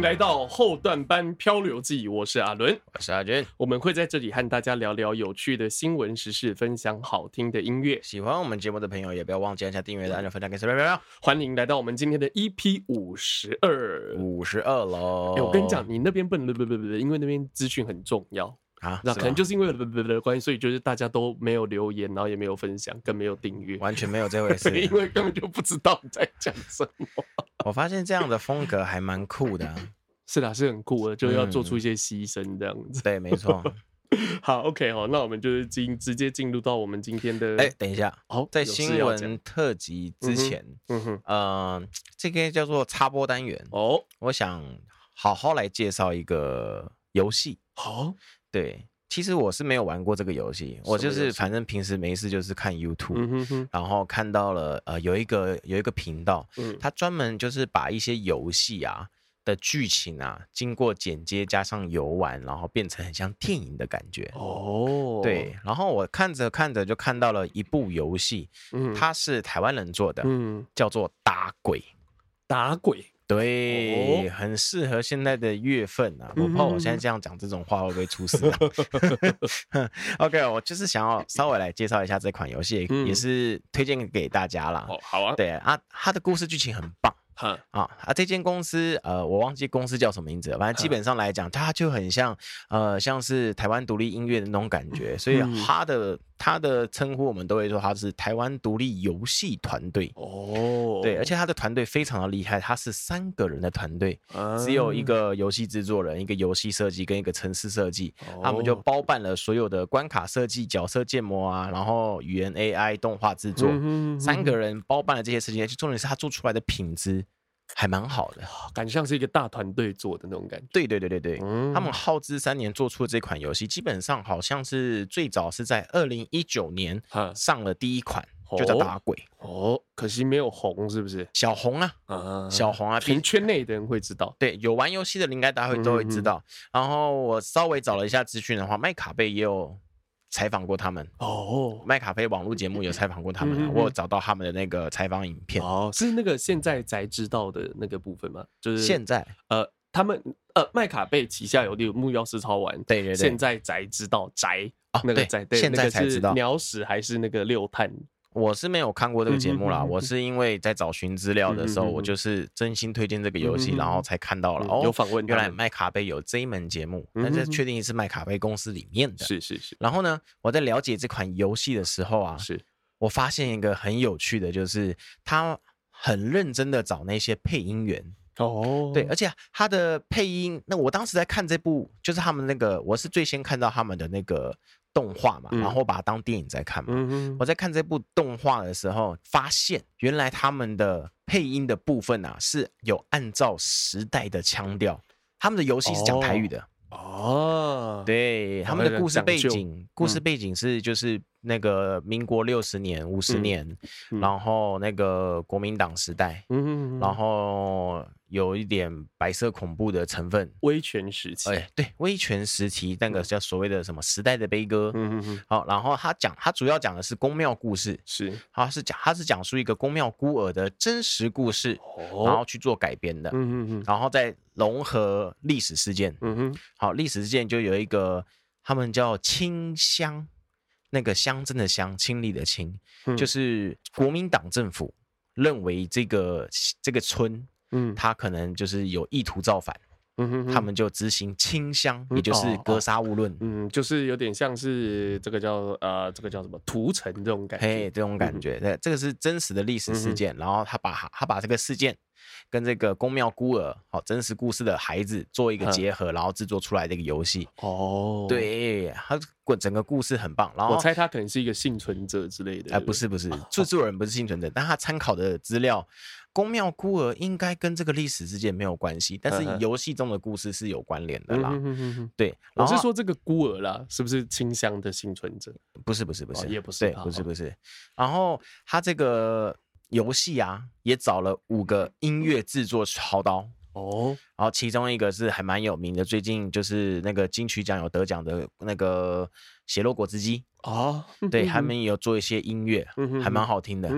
来到后段班漂流记，我是阿伦，我是阿军，我们会在这里和大家聊聊有趣的新闻时事，分享好听的音乐。喜欢我们节目的朋友，也不要忘记按下订阅的按钮，分享给身边朋友。欢迎来到我们今天的 EP 五十二，五十二喽。我跟你讲，你那边不能不不不不，因为那边资讯很重要。啊，那可能就是因为不不的关系，所以就是大家都没有留言，然后也没有分享，更没有订阅，完全没有这回事，因为根本就不知道你在讲什么。我发现这样的风格还蛮酷的，是的，是很酷的，就要做出一些牺牲这样子。对，没错。好，OK，好，那我们就是进直接进入到我们今天的。哎，等一下，好，在新闻特辑之前，嗯哼，呃，这个叫做插播单元哦，我想好好来介绍一个游戏，好。对，其实我是没有玩过这个游戏，我就是反正平时没事就是看 YouTube，嗯哼哼，然后看到了呃有一个有一个频道，嗯，他专门就是把一些游戏啊的剧情啊经过剪接加上游玩，然后变成很像电影的感觉哦。对，然后我看着看着就看到了一部游戏，嗯，它是台湾人做的，嗯，叫做打鬼，打鬼。对，很适合现在的月份啊！我怕我现在这样讲这种话会不会出事啊？OK，我就是想要稍微来介绍一下这款游戏，也是推荐给大家啦。好啊，对啊，它的故事剧情很棒。啊啊！这间公司呃，我忘记公司叫什么名字了。反正基本上来讲，它就很像呃，像是台湾独立音乐的那种感觉。所以它的它的称呼，我们都会说他是台湾独立游戏团队。哦，对，而且他的团队非常的厉害，他是三个人的团队，只有一个游戏制作人、一个游戏设计跟一个城市设计，他们就包办了所有的关卡设计、角色建模啊，然后语言 AI 动画制作，三个人包办了这些事情。而且重点是他做出来的品质。还蛮好的，感觉像是一个大团队做的那种感觉。对对对对对，嗯、他们耗资三年做出的这款游戏，基本上好像是最早是在二零一九年上了第一款，就叫打鬼哦。哦，可惜没有红，是不是？小红啊，嗯、小红啊，凭圈内的人会知道。对，有玩游戏的应该大家会都会知道。嗯、然后我稍微找了一下资讯的话，麦卡贝也有。采访过他们。哦，麦卡菲网络节目有采访过他们，我有找到他们的那个采访影片。哦，是那个现在才知道的那个部分吗？就是现在。呃，他们呃麦卡贝旗下有六木曜4超玩，对对对，现在才知道宅啊那个宅，现在才知道。鸟屎还是那个六探。我是没有看过这个节目啦，我是因为在找寻资料的时候，我就是真心推荐这个游戏，然后才看到了哦，有访问，原来麦卡贝有这一门节目，但是确定是麦卡贝公司里面的，是是是。然后呢，我在了解这款游戏的时候啊，是我发现一个很有趣的，就是他很认真的找那些配音员哦，对，而且他的配音，那我当时在看这部，就是他们那个，我是最先看到他们的那个。动画嘛，然后把它当电影在看嘛。嗯、我在看这部动画的时候，发现原来他们的配音的部分啊，是有按照时代的腔调。他们的游戏是讲台语的。哦，哦。对，他们的故事背景，故事背景是就是那个民国六十年、五十年，嗯、然后那个国民党时代，然后。有一点白色恐怖的成分，威权时期，哎，对，威权时期那个叫所谓的什么时代的悲歌，嗯嗯嗯，好，然后他讲，他主要讲的是宫庙故事，是，他是讲，他是讲述一个宫庙孤儿的真实故事，哦，然后去做改编的，嗯嗯嗯，然后再融合历史事件，嗯哼，好，历史事件就有一个，他们叫清乡，那个乡镇的乡，清理的清，就是国民党政府认为这个这个村。嗯，他可能就是有意图造反，嗯哼，哼，他们就执行清乡，也就是格杀勿论，嗯，哦哦，嗯，就是有点像是这个叫呃，这个叫什么屠城这种感觉，嘿，这种感觉，对，这个是真实的历史事件，嗯、然后他把他把这个事件跟这个宫庙孤儿，好，真实故事的孩子做一个结合，嗯、然后制作出来的一个游戏，哦，对，他整个故事很棒，然后我猜他可能是一个幸存者之类的，哎、呃，不是不是，制作人不是幸存者，哦、但他参考的资料。宫庙孤儿应该跟这个历史事件没有关系，但是游戏中的故事是有关联的啦。对，我是说这个孤儿啦，是不是清香的幸存者？不是，不是，不是，也不是，对，不是，不是。然后他这个游戏啊，也找了五个音乐制作操刀哦，然后其中一个是还蛮有名的，最近就是那个金曲奖有得奖的那个血肉果汁机。哦，对，他们也有做一些音乐，还蛮好听的。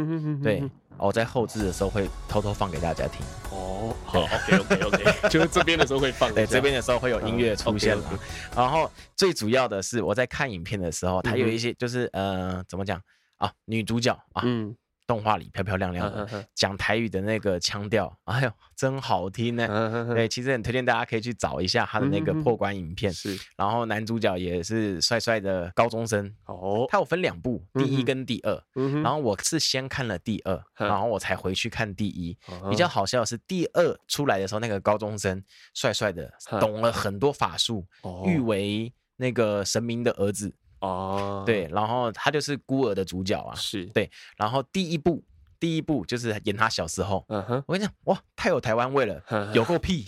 对，我在后置的时候会偷偷放给大家听。哦，好，OK OK OK，就是这边的时候会放，对，这边的时候会有音乐出现了。然后最主要的是我在看影片的时候，它有一些就是呃，怎么讲啊？女主角啊，嗯。动画里漂漂亮亮的讲台语的那个腔调，哎呦，真好听呢！对，其实很推荐大家可以去找一下他的那个破关影片。是，然后男主角也是帅帅的高中生哦。他有分两部，第一跟第二。然后我是先看了第二，然后我才回去看第一。比较好笑的是第二出来的时候，那个高中生帅帅的，懂了很多法术，誉为那个神明的儿子。哦，对，然后他就是孤儿的主角啊，是对，然后第一部，第一部就是演他小时候，嗯哼，我跟你讲，哇，太有台湾味了，有够屁，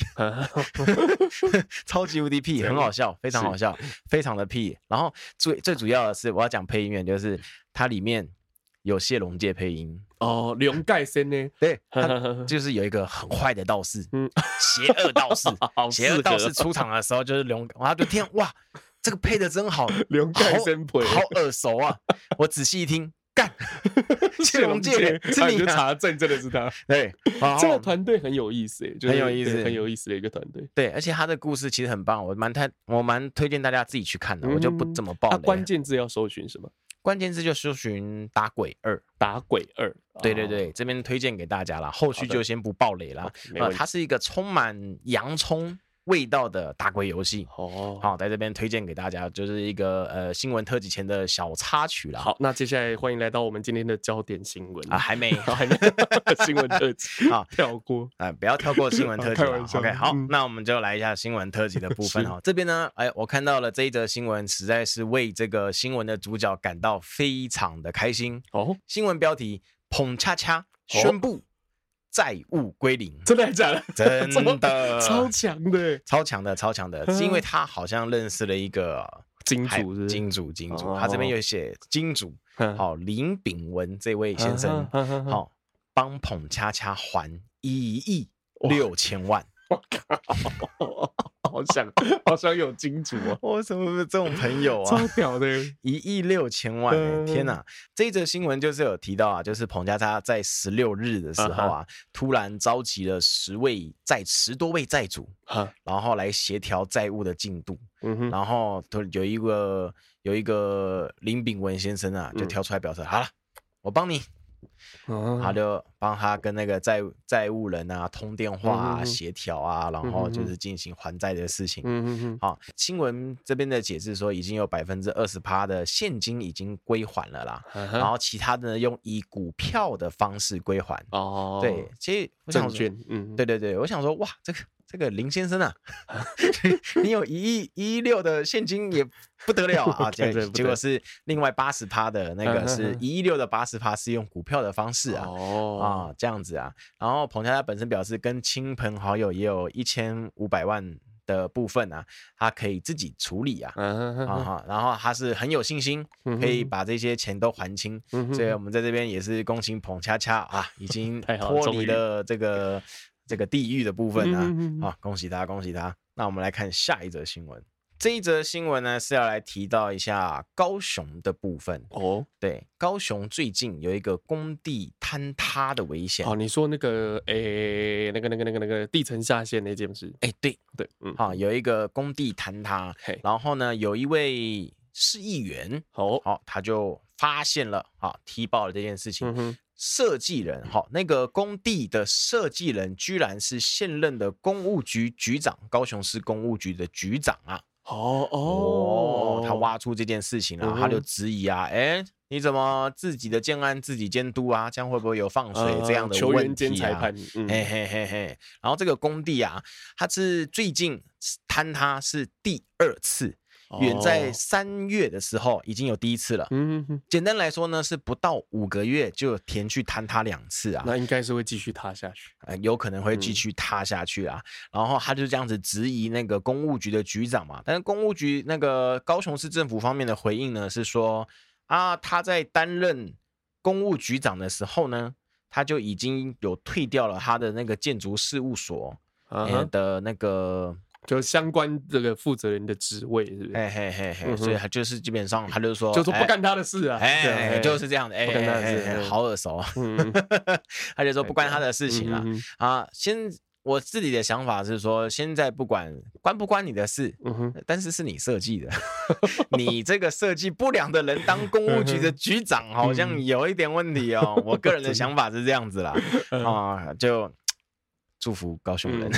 超级无敌屁，很好笑，非常好笑，非常的屁。然后最最主要的是，我要讲配音员，就是它里面有谢龙介配音哦，龙盖森呢，对，就是有一个很坏的道士，嗯，邪恶道士，邪恶道士出场的时候就是龙，我就天哇。这个配的真好，龙盖生配，好耳熟啊！我仔细一听，干，谢龙介，是你查证，真的是他。对，这个团队很有意思，哎，很有意思，很有意思的一个团队。对，而且他的故事其实很棒，我蛮推，我蛮推荐大家自己去看的，我就不怎么爆。他关键字要搜寻什么？关键字就搜寻打鬼二，打鬼二。对对对，这边推荐给大家了，后续就先不爆雷了。呃，它是一个充满洋葱。味道的打鬼游戏。哦，好，在这边推荐给大家，就是一个呃新闻特辑前的小插曲了。好，那接下来欢迎来到我们今天的焦点新闻。啊，还没，还没。新闻特辑。啊，跳过。啊，不要跳过新闻特辑。OK，好，那我们就来一下新闻特辑的部分。哈。这边呢，哎，我看到了这一则新闻，实在是为这个新闻的主角感到非常的开心。哦。新闻标题：捧恰恰宣布。债务归零，真的假的？真的，超强的，超强的，超强的，是因为他好像认识了一个金主，金主，金主。他这边有写金主，好，林炳文这位先生，好，帮捧恰恰还一亿六千万。我靠！好想，好想有金主啊！我怎么是这种朋友啊？超屌的，一亿六千万！天哪！这一则新闻就是有提到啊，就是彭家他在十六日的时候啊，突然召集了十位债十多位债主，然后来协调债务的进度。然后有一个有一个林炳文先生啊，就跳出来表示：好了，我帮你。他就帮他跟那个债债务人啊通电话啊协调啊，然后就是进行还债的事情。嗯嗯嗯。好，新闻这边的解释说，已经有百分之二十趴的现金已经归还了啦，然后其他的呢用以股票的方式归还。哦。对，其实我想说，嗯，对对对，我想说，哇，这个。这个林先生啊，你有一亿一亿六的现金也不得了啊！结结果是另外八十趴的那个是一亿六的八十趴是用股票的方式啊，啊这样子啊。然后澎恰恰本身表示跟亲朋好友也有一千五百万的部分啊，他可以自己处理啊，啊然后他是很有信心可以把这些钱都还清，所以我们在这边也是恭喜彭恰恰啊，已经 脱离了这个。这个地狱的部分呢、啊，啊、嗯哦，恭喜他，恭喜他。那我们来看下一则新闻。这一则新闻呢是要来提到一下高雄的部分哦。对，高雄最近有一个工地坍塌的危险。哦，你说那个，诶，那个、那个、那个、那个地层下陷那件事？哎，对对，嗯，好、哦，有一个工地坍塌，嘿然后呢，有一位市议员，哦，好、哦，他就发现了，啊、哦，踢爆了这件事情。嗯设计人，好，那个工地的设计人居然是现任的公务局局长，高雄市公务局的局长啊！哦哦，他挖出这件事情，然后他就质疑啊，哎、嗯，你怎么自己的建安自己监督啊？这样会不会有放水这样的问题啊？嗯、嘿嘿嘿嘿，然后这个工地啊，它是最近坍塌是第二次。远在三月的时候已经有第一次了。嗯哼哼，简单来说呢，是不到五个月就填去坍塌两次啊。那应该是会继续塌下去，呃，有可能会继续塌下去啊。嗯、然后他就这样子质疑那个公务局的局长嘛。但是公务局那个高雄市政府方面的回应呢，是说啊，他在担任公务局长的时候呢，他就已经有退掉了他的那个建筑事务所的那个。就相关这个负责人的职位，是不是？嘿嘿嘿嘿，所以他就是基本上他就说，就说不干他的事啊，哎，就是这样的，哎，不干他的事，好耳熟啊，他就说不关他的事情了啊。先我自己的想法是说，现在不管关不关你的事，但是是你设计的，你这个设计不良的人当公务局的局长，好像有一点问题哦。我个人的想法是这样子啦，啊，就。祝福高雄人，嗯、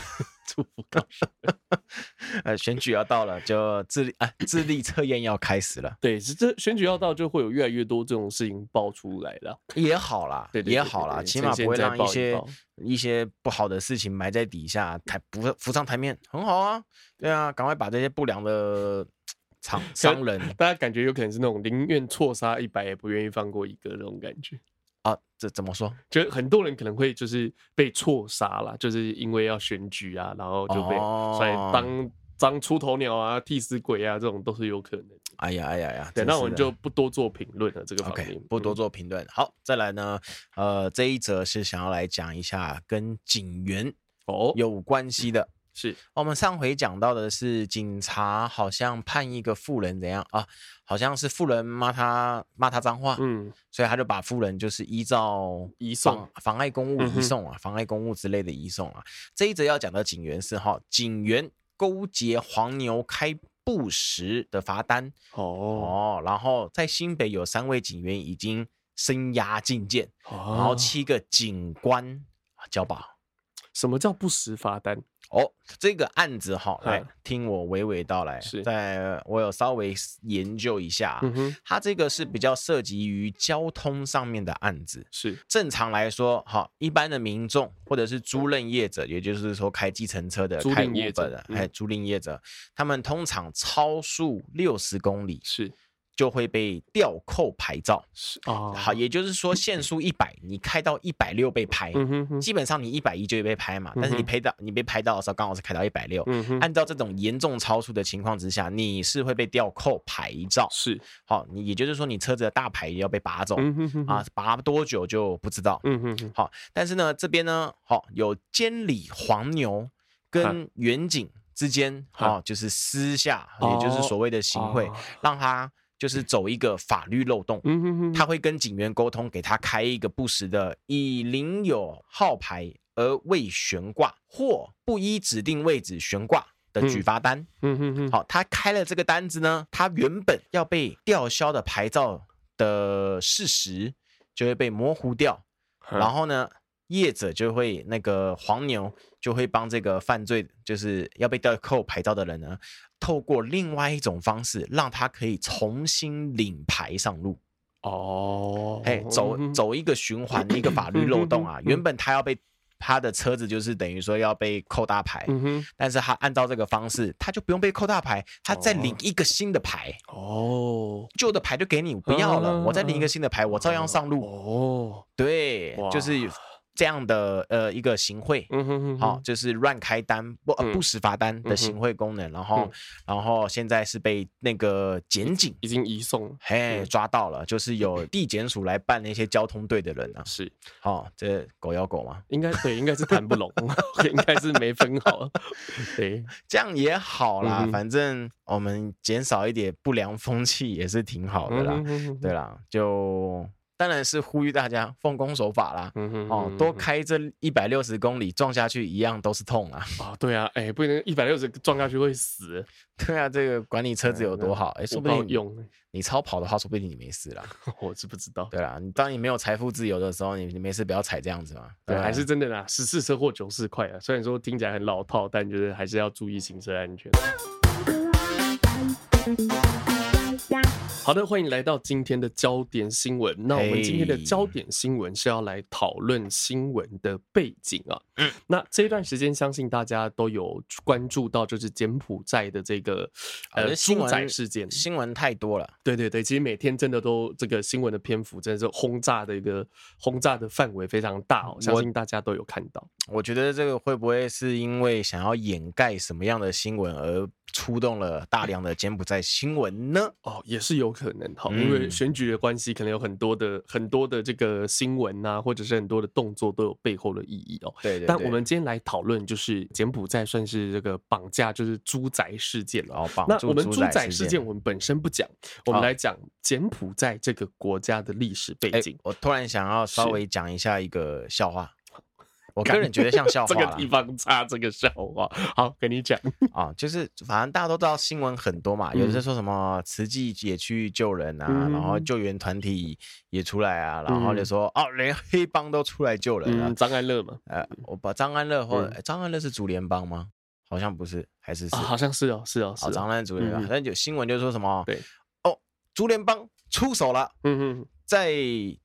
祝福高雄人。呃，选举要到了，就智力啊，智力测验要开始了。对，是这选举要到，就会有越来越多这种事情爆出来了。也好啦，对，对，对，对，也好啦，起码不会让一些一，一些不好的事情埋在底下，台不浮上台面，很好啊。对啊，赶快把这些不良的 厂商人，大家感觉有可能是那种宁愿错杀一百，也不愿意放过一个那种感觉。啊，这怎么说？就很多人可能会就是被错杀了，就是因为要选举啊，然后就被所以当当出头鸟啊、替死鬼啊，这种都是有可能。哎呀哎呀呀！对，那我们就不多做评论了。这个方面 okay, 不多做评论。好，再来呢，呃，这一则是想要来讲一下跟警员哦有关系的。是我们上回讲到的是警察好像判一个妇人怎样啊？好像是妇人骂他骂他脏话，嗯，所以他就把妇人就是依照移送妨碍公务移送啊，妨碍公务之类的移送啊。这一则要讲的警员是哈，警员勾结黄牛开不实的罚单哦哦，然后在新北有三位警员已经声押禁见，然后七个警官交保。什么叫不实罚单？哦，这个案子哈，来听我娓娓道来。是，在我有稍微研究一下，嗯哼，它这个是比较涉及于交通上面的案子。是，正常来说，哈，一般的民众或者是租赁业者，也就是说开计程车的、开 Uber 的，哎，租赁业者，他们通常超速六十公里。是。就会被吊扣牌照，是啊，好，也就是说限速一百，你开到一百六被拍，基本上你一百一就会被拍嘛，但是你拍到你被拍到的时候刚好是开到一百六，按照这种严重超速的情况之下，你是会被吊扣牌照，是，好，你也就是说你车子的大牌要被拔走，啊，拔多久就不知道，嗯哼，好，但是呢这边呢，好有监理黄牛跟远景之间，好，就是私下，也就是所谓的行贿，让他。就是走一个法律漏洞，他会跟警员沟通，给他开一个不实的以领有号牌而未悬挂或不依指定位置悬挂的举发单。好，他开了这个单子呢，他原本要被吊销的牌照的事实就会被模糊掉，然后呢，业者就会那个黄牛就会帮这个犯罪就是要被吊扣牌照的人呢。透过另外一种方式，让他可以重新领牌上路。哦，哎，走走一个循环，一个法律漏洞啊。原本他要被他的车子就是等于说要被扣大牌，但是他按照这个方式，他就不用被扣大牌，他再领一个新的牌。哦，旧的牌就给你不要了，我再领一个新的牌，我照样上路。哦，对，就是。这样的呃一个行贿，嗯哼哼，好，就是乱开单不不实罚单的行贿功能，然后然后现在是被那个检警已经移送，嘿，抓到了，就是有地检署来办那些交通队的人啊，是，好，这狗咬狗吗？应该对，应该是谈不拢，应该是没分好，对，这样也好啦，反正我们减少一点不良风气也是挺好的啦，对啦，就。当然是呼吁大家奉公守法啦，嗯哼，哦，多开这一百六十公里撞下去一样都是痛啊！哦，对啊，哎，不能一百六十撞下去会死。对啊，这个管你车子有多好，哎，说不定用你超跑的话，说不定你没事啦。我是不知道。对啦，你当你没有财富自由的时候，你你没事不要踩这样子嘛。对，还是真的啦，十次车祸九次快啊！虽然说听起来很老套，但就是还是要注意行车安全。好的，欢迎来到今天的焦点新闻。那我们今天的焦点新闻是要来讨论新闻的背景啊。嗯，那这一段时间，相信大家都有关注到，就是柬埔寨的这个呃猪仔事件。新闻太多了，对对对，其实每天真的都这个新闻的篇幅，真的是轰炸的一个轰炸的范围非常大哦。相信大家都有看到。我觉得这个会不会是因为想要掩盖什么样的新闻而出动了大量的柬埔寨新闻呢？哦，也是有。可能哈，因为选举的关系，可能有很多的很多的这个新闻啊，或者是很多的动作都有背后的意义哦。对对。但我们今天来讨论，就是柬埔寨算是这个绑架，就是猪仔事件了。哦，绑。那我们猪仔事件，我们本身不讲，我们来讲柬埔寨这个国家的历史背景。我突然想要稍微讲一下一个笑话。我个人觉得像笑话，这个地方差这个笑话，好，跟你讲。啊，就是反正大家都知道新闻很多嘛，有人说什么慈济也去救人啊，然后救援团体也出来啊，然后就说哦，连黑帮都出来救人了，张安乐嘛，呃，我把张安乐或张安乐是竹联帮吗？好像不是，还是是，好像是哦，是哦，是张安乐竹联帮，但有新闻就说什么，对，哦，竹联帮出手了，嗯哼。在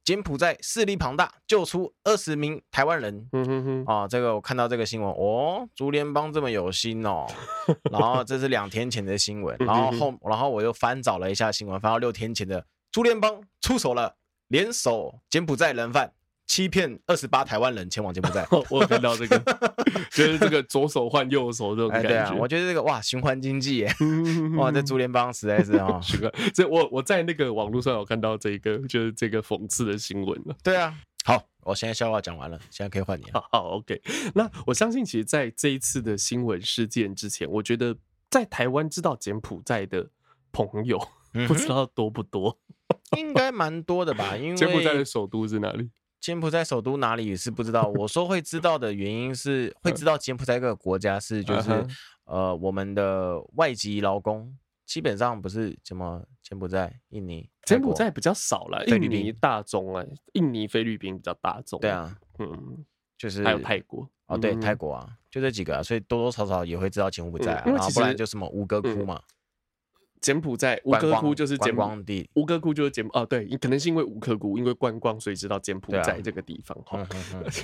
柬埔寨势力庞大，救出二十名台湾人。嗯哼哼，啊，这个我看到这个新闻，哦，竹联帮这么有心哦。然后这是两天前的新闻，然后后，然后我又翻找了一下新闻，翻到六天前的竹联帮出手了，联手柬埔寨人贩。欺骗二十八台湾人前往柬埔寨，我有看到这个，就是这个左手换右手这种感觉。哎、对啊，我觉得这个哇，循环经济耶，哇，这竹联邦实在是啊。这我我在那个网络上有看到这个，就是这个讽刺的新闻了。对啊，好，我现在笑话讲完了，现在可以换你了。好，OK。那我相信，其实在这一次的新闻事件之前，我觉得在台湾知道柬埔寨的朋友，不知道多不多，应该蛮多的吧？因为柬埔寨的首都是哪里？柬埔寨首都哪里也是不知道。我说会知道的原因是，会知道柬埔寨这个国家是就是呃，我们的外籍劳工基本上不是什么柬埔寨、印尼、柬埔寨比较少了，印尼大宗啊，印尼、菲律宾比较大众。对啊，嗯，就是还有泰国哦，对，泰国啊，就这几个啊，所以多多少少也会知道柬埔寨啊，然后不然就什么吴哥窟嘛。柬埔寨吴哥窟就是柬埔寨地，吴哥窟就是柬哦，对，可能是因为吴哥窟因为观光，所以知道柬埔寨这个地方哈。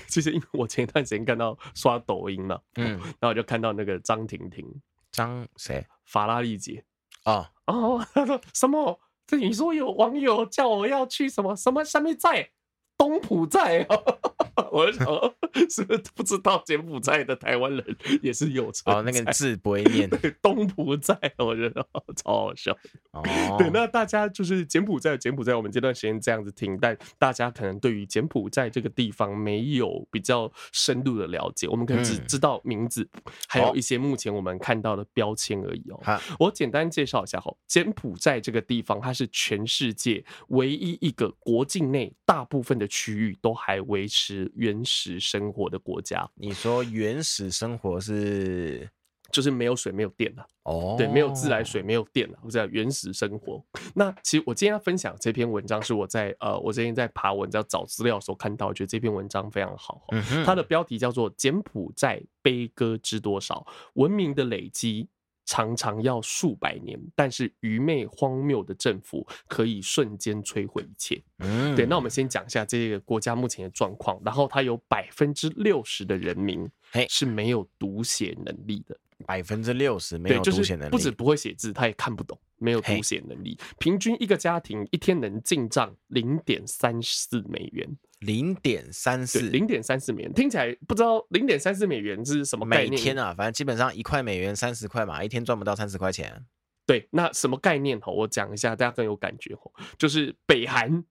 其 实因为我前一段时间看到刷抖音嘛，嗯，然后我就看到那个张婷婷，张谁？法拉利姐啊，哦，他说什么？这你说有网友叫我要去什么什么什么寨？东埔寨哦，我就想说，是不是不知道柬埔寨的台湾人也是有哦，那个字不会念。对，东埔寨，我觉得超好笑。哦，对，那大家就是柬埔寨，柬埔寨，我们这段时间这样子听，但大家可能对于柬埔寨这个地方没有比较深度的了解，我们可能只知道名字，还有一些目前我们看到的标签而已哦。我简单介绍一下哈，柬埔寨这个地方，它是全世界唯一一个国境内大部分的。区域都还维持原始生活的国家，你说原始生活是就是没有水没有电了哦，对，没有自来水没有电了，我在原始生活。那其实我今天要分享这篇文章是我在呃，我最近在爬文章找资料的时候看到，我觉得这篇文章非常好。它的标题叫做《柬埔寨悲歌知多少？文明的累积》。常常要数百年，但是愚昧荒谬的政府可以瞬间摧毁一切。嗯，对。那我们先讲一下这个国家目前的状况，然后它有百分之六十的人民是没有读写能力的。百分之六十没有读写能力，不止不会写字，他也看不懂，没有读写能力。平均一个家庭一天能进账零点三四美元。零点三四，零点三四美元，听起来不知道零点三四美元是什么概念？每天啊，反正基本上一块美元三十块嘛，一天赚不到三十块钱。对，那什么概念？吼，我讲一下，大家更有感觉。吼，就是北韩，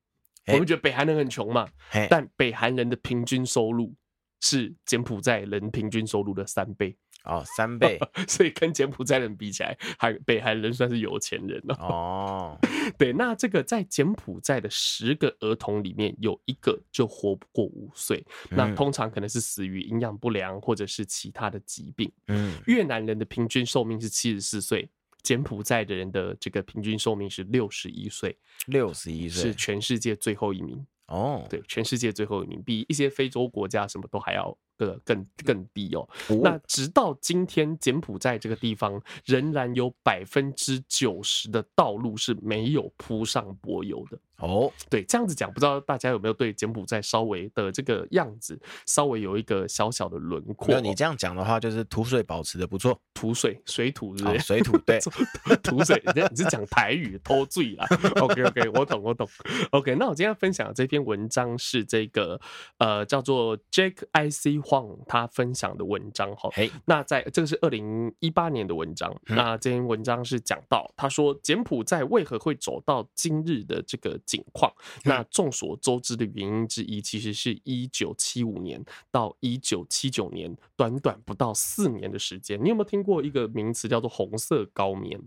我们觉得北韩人很穷嘛，但北韩人的平均收入是柬埔寨人平均收入的三倍。哦，三倍，所以跟柬埔寨人比起来，还北韩人算是有钱人哦。哦，对，那这个在柬埔寨的十个儿童里面，有一个就活不过五岁，嗯、那通常可能是死于营养不良或者是其他的疾病。嗯，越南人的平均寿命是七十四岁，柬埔寨的人的这个平均寿命是六十一岁，六十一岁是全世界最后一名。哦，对，全世界最后一名，比一些非洲国家什么都还要更更更低哦。哦，那直到今天，柬埔寨这个地方仍然有百分之九十的道路是没有铺上柏油的。哦，对，这样子讲，不知道大家有没有对柬埔寨稍微的这个样子稍微有一个小小的轮廓？那你这样讲的话，就是土水保持的不错，土水水土是不是？水土对，土水，你是讲台语偷醉啦？OK OK，我懂我懂。OK，那我今天分享的这篇文章是这个呃叫做 Jake I C Huang 他分享的文章哈。嘿，那在这个是二零一八年的文章，嗯、那这篇文章是讲到他说柬埔寨为何会走到今日的这个。景况，那众所周知的原因之一，其实是一九七五年到一九七九年，短短不到四年的时间。你有没有听过一个名词叫做“红色高棉”？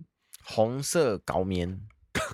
红色高棉，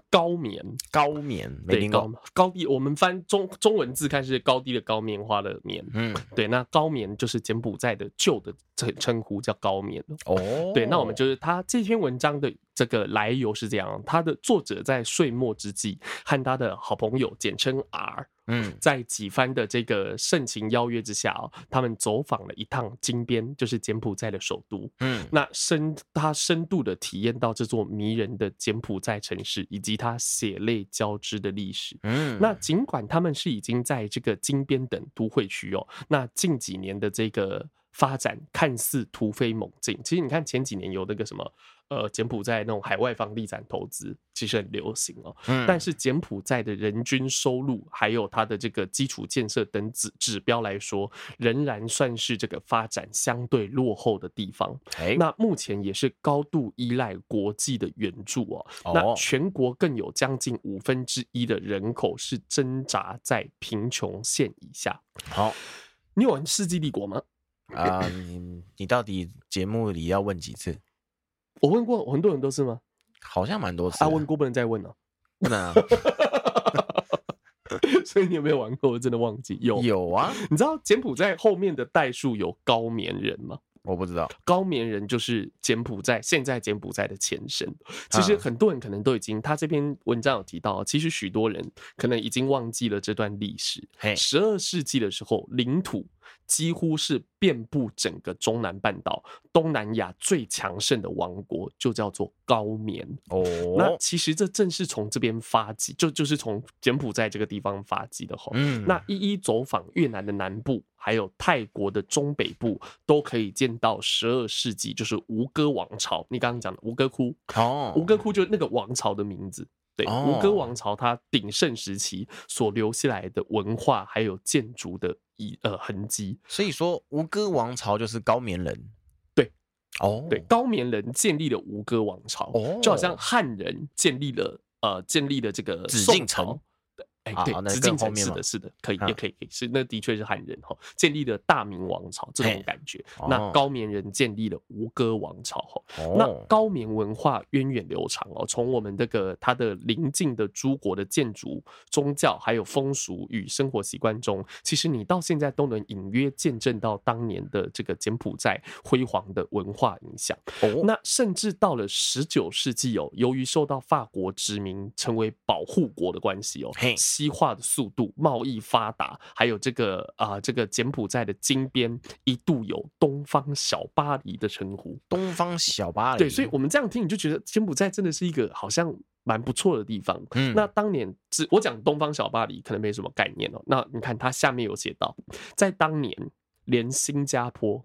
高棉，高棉，没听过。高低，我们翻中中文字看是高低的高，棉花的棉。嗯，对，那高棉就是柬埔寨的旧的称称呼，叫高棉。哦，对，那我们就是他这篇文章的。这个来由是这样，他的作者在岁末之际，和他的好朋友简称 R，嗯，在几番的这个盛情邀约之下哦，他们走访了一趟金边，就是柬埔寨的首都，嗯，那深他深度的体验到这座迷人的柬埔寨城市，以及他血泪交织的历史，嗯，那尽管他们是已经在这个金边等都会区哦，那近几年的这个。发展看似突飞猛进，其实你看前几年有那个什么，呃，柬埔寨那种海外房地产投资其实很流行哦。嗯。但是柬埔寨的人均收入还有它的这个基础建设等指指标来说，仍然算是这个发展相对落后的地方。欸、那目前也是高度依赖国际的援助哦。哦。那全国更有将近五分之一的人口是挣扎在贫穷线以下。好，你有玩《世纪帝国》吗？啊、uh，你你到底节目里要问几次？我问过很多人都是吗？好像蛮多次。啊，问过不能再问了，不能啊。所以你有没有玩过？我真的忘记。有有啊，你知道柬埔寨后面的代数有高棉人吗？我不知道。高棉人就是柬埔寨现在柬埔寨的前身。其实很多人可能都已经，他这篇文章有提到，其实许多人可能已经忘记了这段历史。十二世纪的时候，领土。几乎是遍布整个中南半岛，东南亚最强盛的王国就叫做高棉哦。那其实这正是从这边发迹，就就是从柬埔寨这个地方发迹的吼。嗯，那一一走访越南的南部，还有泰国的中北部，都可以见到十二世纪就是吴哥王朝。你刚刚讲的吴哥窟哦，吴哥窟就是那个王朝的名字。对，吴哥王朝它鼎盛时期所留下来的文化还有建筑的。遗呃痕迹，所以说吴哥王朝就是高棉人，对，哦，对，高棉人建立了吴哥王朝，哦，就好像汉人建立了呃建立了这个紫禁城。哎、欸，对，紫禁城是的，是的，可以，也可以，可以，是那的确是汉人哈，建立了大明王朝这种感觉。那高棉人建立了吴哥王朝哈，那高棉文化源远流长哦，从我们这个它的邻近的诸国的建筑、宗教还有风俗与生活习惯中，其实你到现在都能隐约见证到当年的这个柬埔寨辉煌的文化影响。哦，那甚至到了十九世纪哦，由于受到法国殖民，成为保护国的关系哦，嘿。西化的速度、贸易发达，还有这个啊、呃，这个柬埔寨的金边一度有“东方小巴黎”的称呼。东方小巴黎，对，所以我们这样听，你就觉得柬埔寨真的是一个好像蛮不错的地方。嗯，那当年只我讲“东方小巴黎”可能没什么概念哦。那你看它下面有写到，在当年连新加坡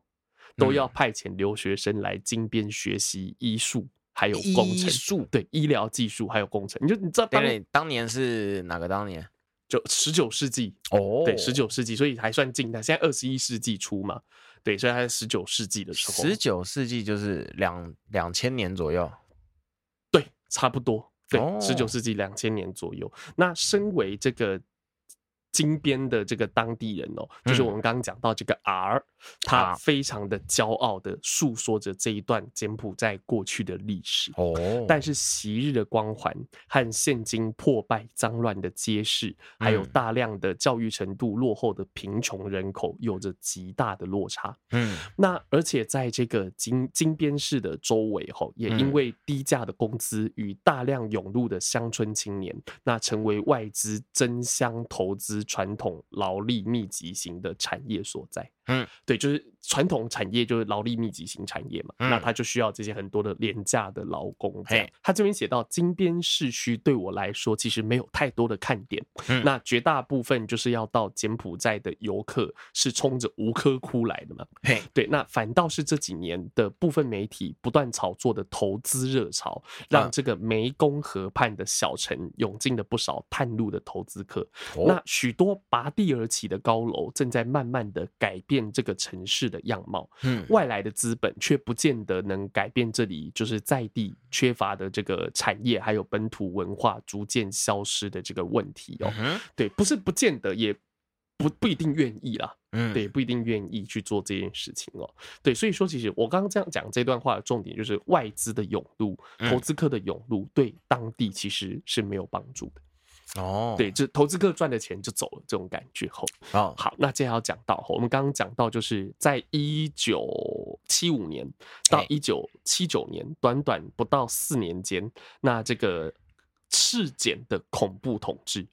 都要派遣留学生来金边学习医术。还有工程术，对，医疗技术还有工程，你就你知道当年当年是哪个当年？就十九世纪哦，对，十九世纪，所以还算近代。现在二十一世纪初嘛，对，所以还是十九世纪的时候。十九世纪就是两两千年左右，对，差不多，对，十九世纪两千年左右。那身为这个。金边的这个当地人哦，就是我们刚刚讲到这个 R，他非常的骄傲的诉说着这一段柬埔寨过去的历史哦。但是昔日的光环和现今破败脏乱的街市，还有大量的教育程度落后的贫穷人口，有着极大的落差。嗯，那而且在这个金金边市的周围吼，也因为低价的工资与大量涌入的乡村青年，那成为外资争相投资。资传统劳力密集型的产业所在。嗯，对，就是传统产业就是劳力密集型产业嘛，嗯、那他就需要这些很多的廉价的劳工。嘿，他这边写到金边市区对我来说其实没有太多的看点。嗯，那绝大部分就是要到柬埔寨的游客是冲着吴科窟来的嘛。嘿，对，那反倒是这几年的部分媒体不断炒作的投资热潮，让这个湄公河畔的小城涌进了不少探路的投资客。哦、那许多拔地而起的高楼正在慢慢的改变这个城市的样貌。嗯，外来的资本却不见得能改变这里就是在地缺乏的这个产业，还有本土文化逐渐消失的这个问题哦。嗯、对，不是不见得，也不不一定愿意啦。嗯，对，不一定愿意去做这件事情哦。对，所以说，其实我刚刚这样讲这段话的重点就是外资的涌入、投资客的涌入，对当地其实是没有帮助的。哦，对，就投资客赚的钱就走了，这种感觉吼。哦，好，那接下来要讲到，我们刚刚讲到，就是在一九七五年到一九七九年，短短不到四年间，那这个赤柬的恐怖统治。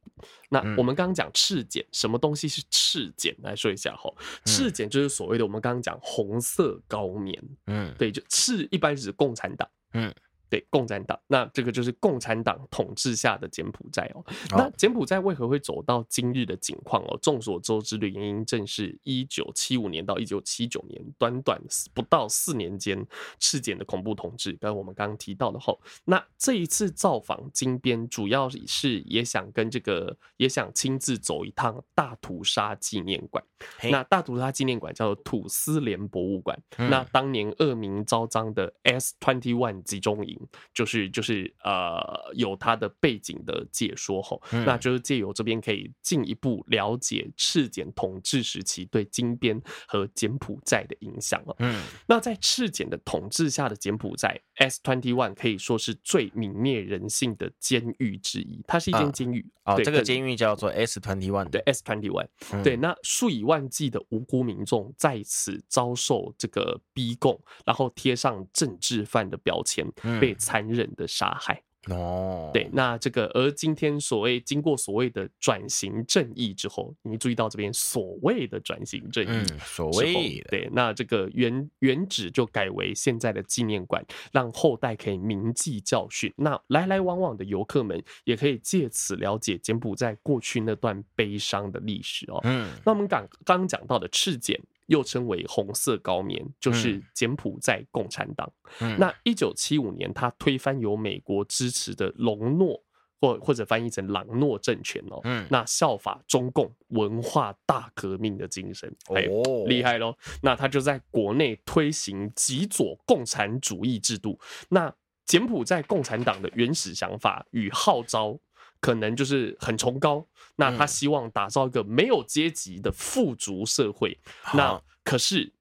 那我们刚刚讲赤柬，什么东西是赤柬？来说一下哈，赤柬就是所谓的我们刚刚讲红色高棉。嗯，对，就赤一般指共产党。嗯。对，共产党，那这个就是共产党统治下的柬埔寨哦。那柬埔寨为何会走到今日的境况哦？众所周知的原因正是一九七五年到一九七九年，短短不到四年间，赤柬的恐怖统治，跟我们刚刚提到的后，那这一次造访金边，主要是也想跟这个，也想亲自走一趟大屠杀纪念馆。那大屠杀纪念馆叫做土司连博物馆。那当年恶名昭彰的 S Twenty One 集中营。就是就是呃，有它的背景的解说吼，嗯、那就是借由这边可以进一步了解赤柬统治时期对金边和柬埔寨的影响了。嗯，那在赤柬的统治下的柬埔寨，S twenty one 可以说是最泯灭人性的监狱之一。它是一间监狱哦，这个监狱叫做 S twenty one，对 S twenty one，对，那数以万计的无辜民众在此遭受这个逼供，然后贴上政治犯的标签，被。残忍的杀害哦，对，那这个而今天所谓经过所谓的转型正义之后，你注意到这边所谓的转型正义，嗯、所谓对，那这个原原址就改为现在的纪念馆，让后代可以铭记教训。那来来往往的游客们也可以借此了解柬埔寨过去那段悲伤的历史哦。嗯，那我们刚刚讲到的赤柬。又称为红色高棉，就是柬埔寨共产党。嗯、那一九七五年，他推翻由美国支持的隆诺，或或者翻译成朗诺政权哦。嗯、那效法中共文化大革命的精神，哎，厉害喽！那他就在国内推行极左共产主义制度。那柬埔寨共产党的原始想法与号召。可能就是很崇高，那他希望打造一个没有阶级的富足社会。嗯、那可是，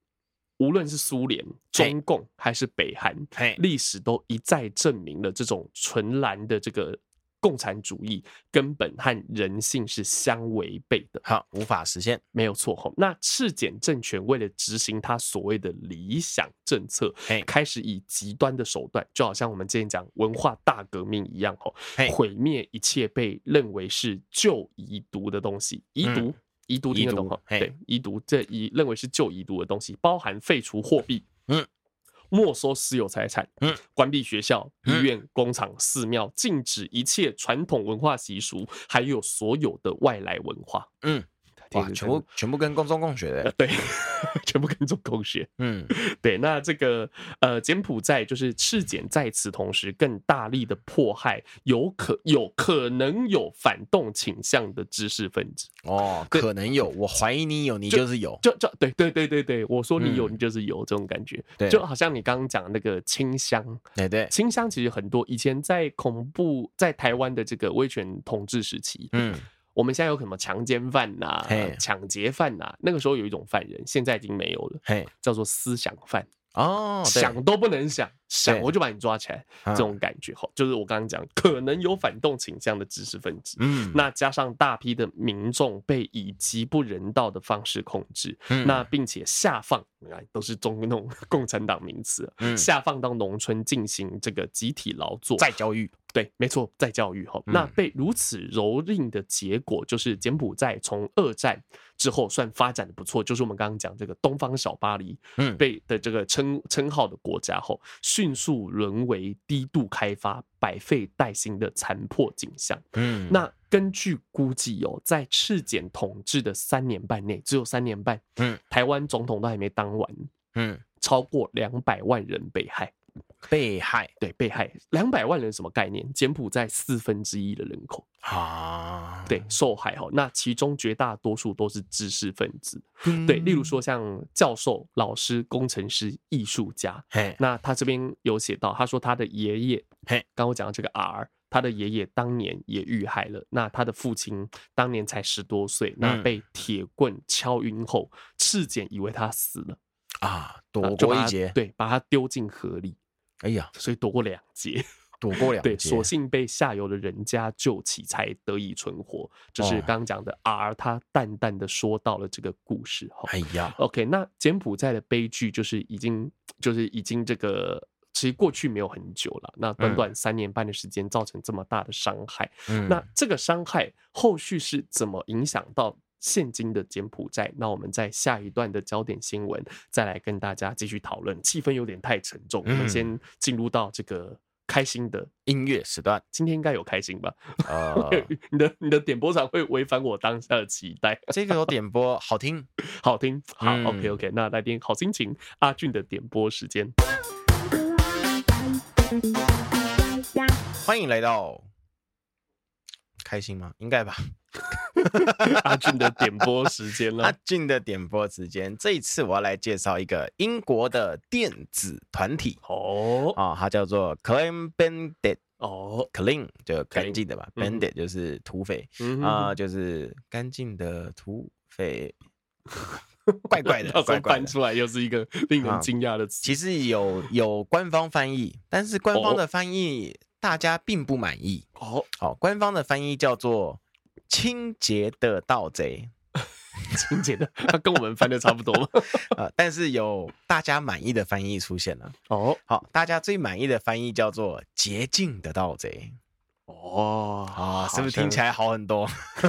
无论是苏联、中共还是北韩，历史都一再证明了这种纯蓝的这个。共产主义根本和人性是相违背的，好，无法实现，没有错吼。那赤柬政权为了执行他所谓的理想政策，开始以极端的手段，就好像我们之前讲文化大革命一样吼，毁灭一切被认为是旧遗毒的东西，遗毒，遗毒听得懂吗？对，遗毒这遗认为是旧遗毒的东西，包含废除货币，嗯。没收私有财产，嗯，关闭学校、医院、工厂、寺庙，禁止一切传统文化习俗，还有所有的外来文化，嗯。哇，全部全部跟公众共学的，对，全部跟中共学。嗯，对。那这个呃，柬埔寨就是赤柬，在此同时更大力的迫害有可有可能有反动倾向的知识分子。哦，可能有，我怀疑你有，你就是有。就就对对对对对，我说你有，你就是有这种感觉。对，就好像你刚刚讲那个清香，对对，清香其实很多以前在恐怖在台湾的这个威权统治时期，嗯。我们现在有什么强奸犯呐、抢劫犯呐？那个时候有一种犯人，现在已经没有了，叫做思想犯。哦，想都不能想，想我就把你抓起来，这种感觉哈，就是我刚刚讲可能有反动倾向的知识分子。嗯，那加上大批的民众被以极不人道的方式控制，嗯那并且下放，你看都是中那种 共产党名词，下放到农村进行这个集体劳作、再教育。对，没错，再教育哈。那被如此蹂躏的结果，就是柬埔寨从二战之后算发展的不错，就是我们刚刚讲这个东方小巴黎，嗯，被的这个称称号的国家后，迅速沦为低度开发、百废待兴的残破景象。嗯，那根据估计哦，在赤柬统治的三年半内，只有三年半，嗯，台湾总统都还没当完，嗯，超过两百万人被害。被害，对，被害两百万人什么概念？柬埔寨四分之一的人口啊，对，受害哈。那其中绝大多数都是知识分子，嗯、对，例如说像教授、老师、工程师、艺术家。嘿，那他这边有写到，他说他的爷爷，嘿，刚我讲的这个 R，他的爷爷当年也遇害了。那他的父亲当年才十多岁，那被铁棍敲晕后，赤柬以为他死了啊，躲过一劫，对，把他丢进河里。哎呀，所以躲过两劫，躲过两劫，对，所幸被下游的人家救起，才得以存活。这、就是刚刚讲的 R，他淡淡的说到了这个故事。哈，哎呀，OK，那柬埔寨的悲剧就是已经，就是已经这个，其实过去没有很久了。那短短三年半的时间，造成这么大的伤害。嗯，那这个伤害后续是怎么影响到现今的柬埔寨，那我们在下一段的焦点新闻再来跟大家继续讨论。气氛有点太沉重，我们先进入到这个开心的音乐时段。今天应该有开心吧？呃，你的你的点播场会违反我当下的期待。这个有点播 好听，好听，好，OK OK，那来点好心情，阿俊的点播时间。欢迎来到开心吗？应该吧。阿俊的点播时间了。阿俊的点播时间，这一次我要来介绍一个英国的电子团体。哦，啊，它叫做 Clean Bandit 哦，Clean 就干净的吧，Bandit 就是土匪。啊，就是干净的土匪，怪怪的，怪怪翻出来又是一个令人惊讶的词。其实有有官方翻译，但是官方的翻译大家并不满意。哦。好，官方的翻译叫做。清洁的盗贼，清洁的，他跟我们翻的差不多嘛。呃，但是有大家满意的翻译出现了。哦，好，大家最满意的翻译叫做“洁净的盗贼”。哦，啊，是不是听起来好很多？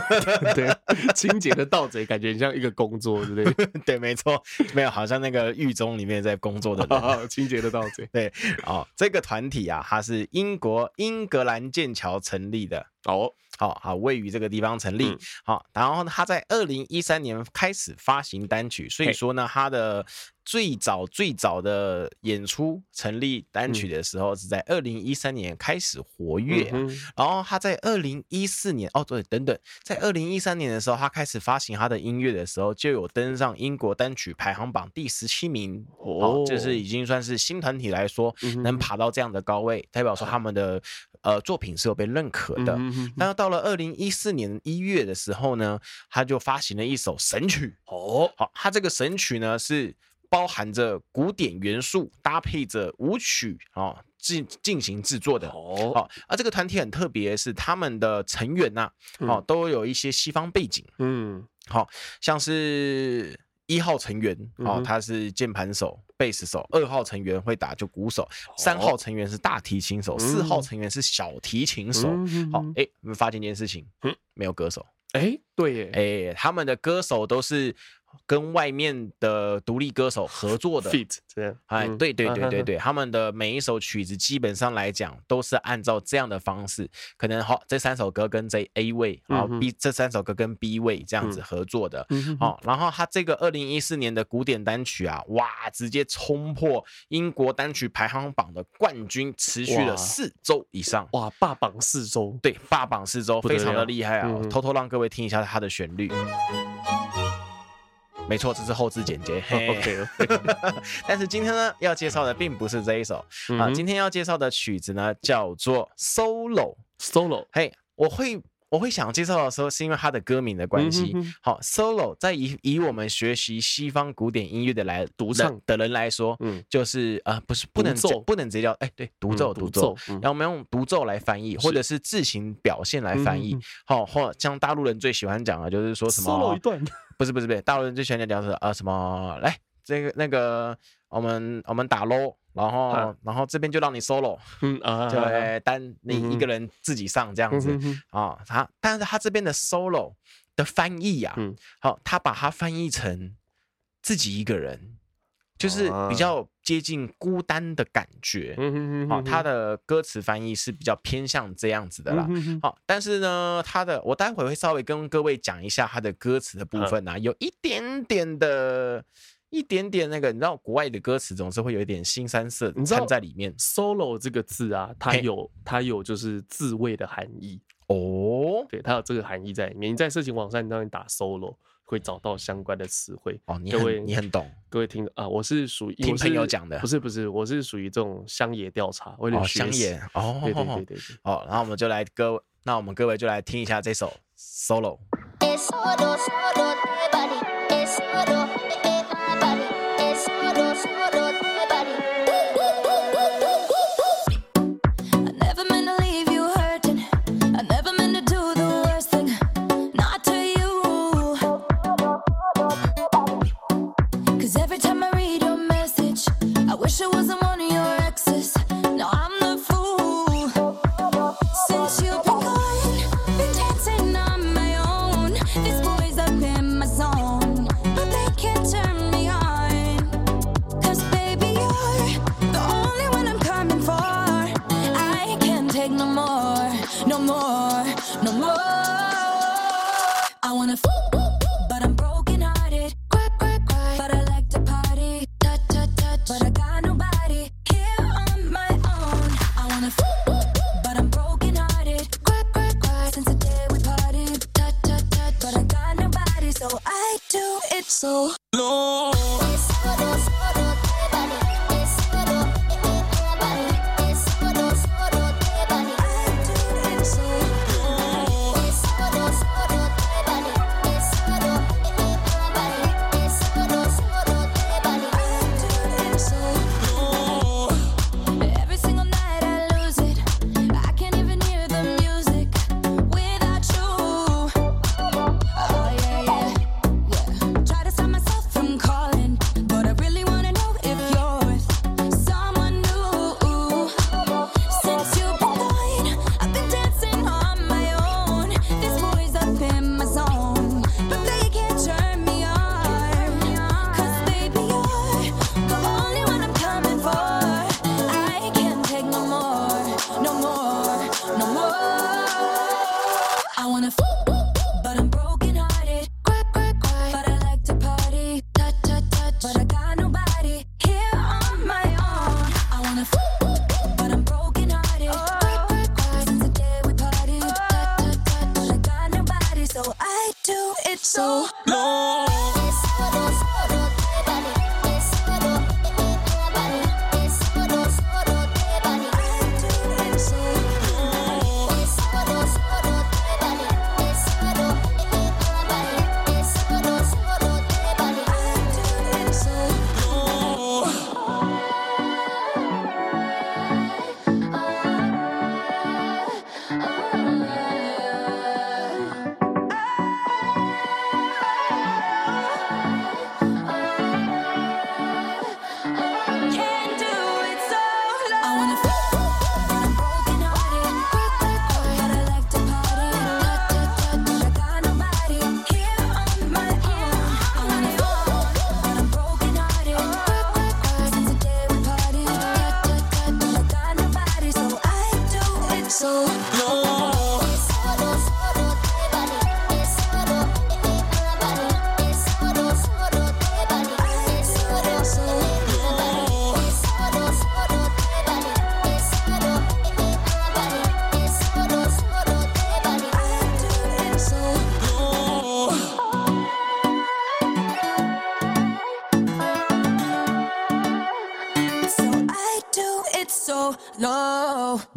对，清洁的盗贼感觉很像一个工作，对不对？对，没错，没有，好像那个狱中里面在工作的人，清洁的盗贼。对，哦，这个团体啊，它是英国英格兰剑桥成立的。哦。好好，位于这个地方成立。好，然后他在二零一三年开始发行单曲，所以说呢，他的最早最早的演出成立单曲的时候是在二零一三年开始活跃。然后他在二零一四年，哦对，等等，在二零一三年的时候，他开始发行他的音乐的时候，就有登上英国单曲排行榜第十七名。哦，就是已经算是新团体来说能爬到这样的高位，代表说他们的。呃，作品是有被认可的。嗯、哼哼，那到了二零一四年一月的时候呢，他就发行了一首神曲。哦，好，他这个神曲呢是包含着古典元素，搭配着舞曲啊进进行制作的。哦，好，而这个团体很特别，是他们的成员呐、啊，哦，都有一些西方背景。嗯，好像是。一号成员哦，他是键盘手、贝斯手；二号成员会打就鼓手；三号成员是大提琴手；四号成员是小提琴手。好，哎，我们发现一件事情，没有歌手。哎，对耶，哎，他们的歌手都是。跟外面的独立歌手合作的，feat 这样，哎，对对对对对，他们的每一首曲子基本上来讲都是按照这样的方式，可能好这三首歌跟这 A 位，然后 B 这三首歌跟 B 位这样子合作的，好，然后他这个二零一四年的古典单曲啊，哇，直接冲破英国单曲排行榜的冠军，持续了四周以上，哇，霸榜四周，对，霸榜四周，非常的厉害啊，偷偷让各位听一下它的旋律。没错，这是后置剪接。OK，但是今天呢，要介绍的并不是这一首。啊，今天要介绍的曲子呢，叫做 Solo Solo。嘿，我会我会想介绍的时候，是因为它的歌名的关系。好，Solo 在以以我们学习西方古典音乐的来独唱的人来说，嗯，就是啊，不是不能奏，不能直接叫哎，对，独奏独奏。然后我们用独奏来翻译，或者是自行表现来翻译。好，或像大陆人最喜欢讲的，就是说什么 Solo 一段。不是不是不是，大陆人最喜欢讲的是啊什么来这个那个我们我们打喽，然后然后这边就让你 solo，嗯啊，就单你一个人自己上这样子啊，他但是他这边的 solo 的翻译呀，好，他把它翻译成自己一个人。就是比较接近孤单的感觉，好，他的歌词翻译是比较偏向这样子的啦，好，但是呢，他的我待会会稍微跟各位讲一下他的歌词的部分啊，有一点点的，一点点那个，你知道国外的歌词总是会有一点新三色掺在里面。solo 这个字啊，它有它有就是自卫的含义哦，对，它有这个含义在里面。你在色情网站上面打 solo。会找到相关的词汇哦，你很你很懂，各位听啊，我是属于听朋友讲的，不是不是，我是属于这种乡野调查，为了乡野哦，对对对对 对，哦，然后我们就来各，那我们各位就来听一下这首 solo。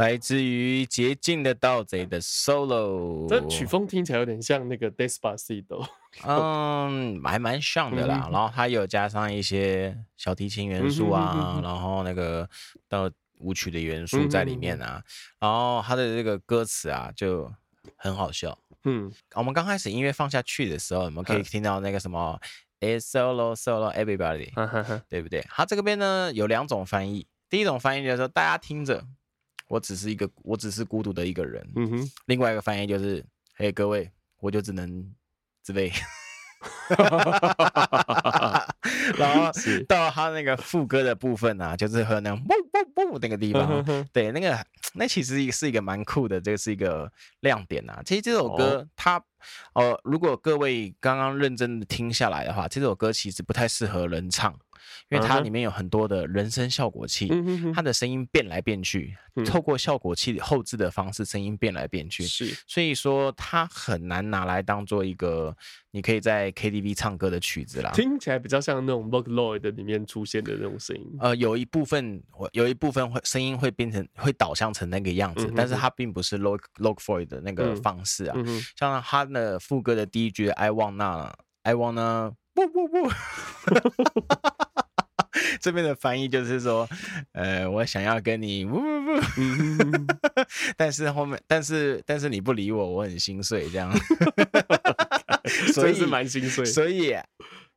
来自于洁净的盗贼的 solo，这曲风听起来有点像那个 Despacito，嗯，还蛮像的啦。然后它有加上一些小提琴元素啊，然后那个到舞曲的元素在里面啊。然后它的这个歌词啊就很好笑。嗯，我们刚开始音乐放下去的时候，我们可以听到那个什么 It's solo solo everybody，对不对？它这个边呢有两种翻译。第一种翻译就是说，大家听着，我只是一个，我只是孤独的一个人。嗯哼。另外一个翻译就是，嘿，各位，我就只能之类。然后到他那个副歌的部分啊，就是和那种啵啵啵那个地方，对，那个那其实是一个蛮酷的，这个是一个亮点啊。其实这首歌它，哦，呃，如果各位刚刚认真的听下来的话，这首歌其实不太适合人唱。因为它里面有很多的人声效果器，它的声音变来变去，透过效果器后置的方式，声音变来变去，是，所以说它很难拿来当做一个你可以在 KTV 唱歌的曲子啦。听起来比较像那种 Vocaloid 里面出现的那种声音。呃，有一部分，有一部分会声音会变成会导向成那个样子，但是它并不是 Log Log4j 的那个方式啊。像它的副歌的第一句 I wanna I wanna 不不不。这边的翻译就是说，呃，我想要跟你，不不不，但是后面，但是但是你不理我，我很心碎，这样，所以是蛮心碎。所以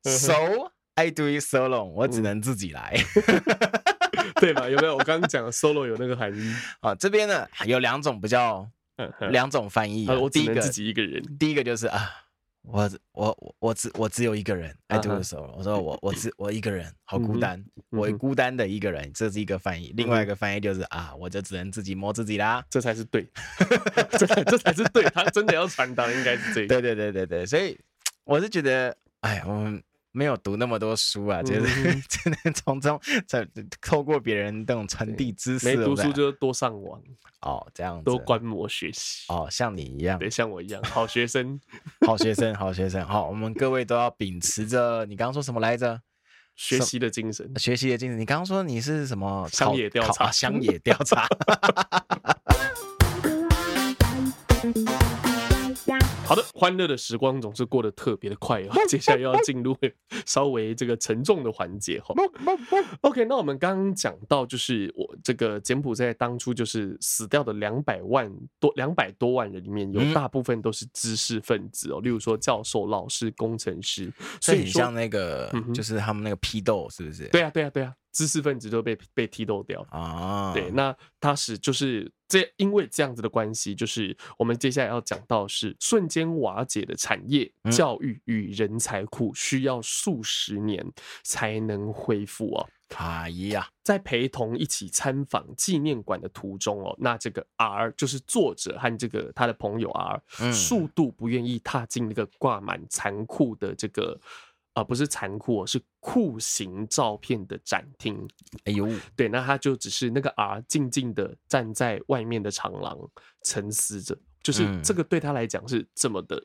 ，so I do it solo，我只能自己来，对吧？有没有？我刚刚讲的 solo 有那个含义啊。这边呢有两种比较，两种翻译。我只能自己一个人。第一个就是啊。我我我只我只有一个人，I do solo。我说我我只我一个人，好孤单，我孤单的一个人，这是一个翻译。另外一个翻译就是啊，我就只能自己摸自己啦，这才是对，这才这才是对。他真的要传达，应该是这个。对对对对对，所以我是觉得，哎，我们。没有读那么多书啊，就是 只能从中在透过别人那种传递知识。没读书就多上网哦，这样子多观摩学习哦，像你一样，对，像我一样，好学生，好学生，好学生。好，我们各位都要秉持着你刚刚说什么来着？学习的精神，学习的精神。你刚刚说你是什么？乡野调查，乡野调查。好的，欢乐的时光总是过得特别的快哦！接下来要进入稍微这个沉重的环节哈。OK，那我们刚刚讲到，就是我这个柬埔寨当初就是死掉的两百万多两百多万人里面，有大部分都是知识分子哦，例如说教授、老师、工程师。所以你像那个，就是他们那个批斗，是不是？对啊，对啊，对啊。知识分子都被被踢斗掉啊！对，那他是就是这，因为这样子的关系，就是我们接下来要讲到是瞬间瓦解的产业、教育与人才库，需要数十年才能恢复哦。卡伊呀，在陪同一起参访纪念馆的途中哦，那这个 R 就是作者和这个他的朋友 R，速度不愿意踏进那个挂满残酷的这个。啊、呃，不是残酷，是酷刑照片的展厅。哎呦，对，那他就只是那个 R 静静的站在外面的长廊，沉思着，就是这个对他来讲是这么的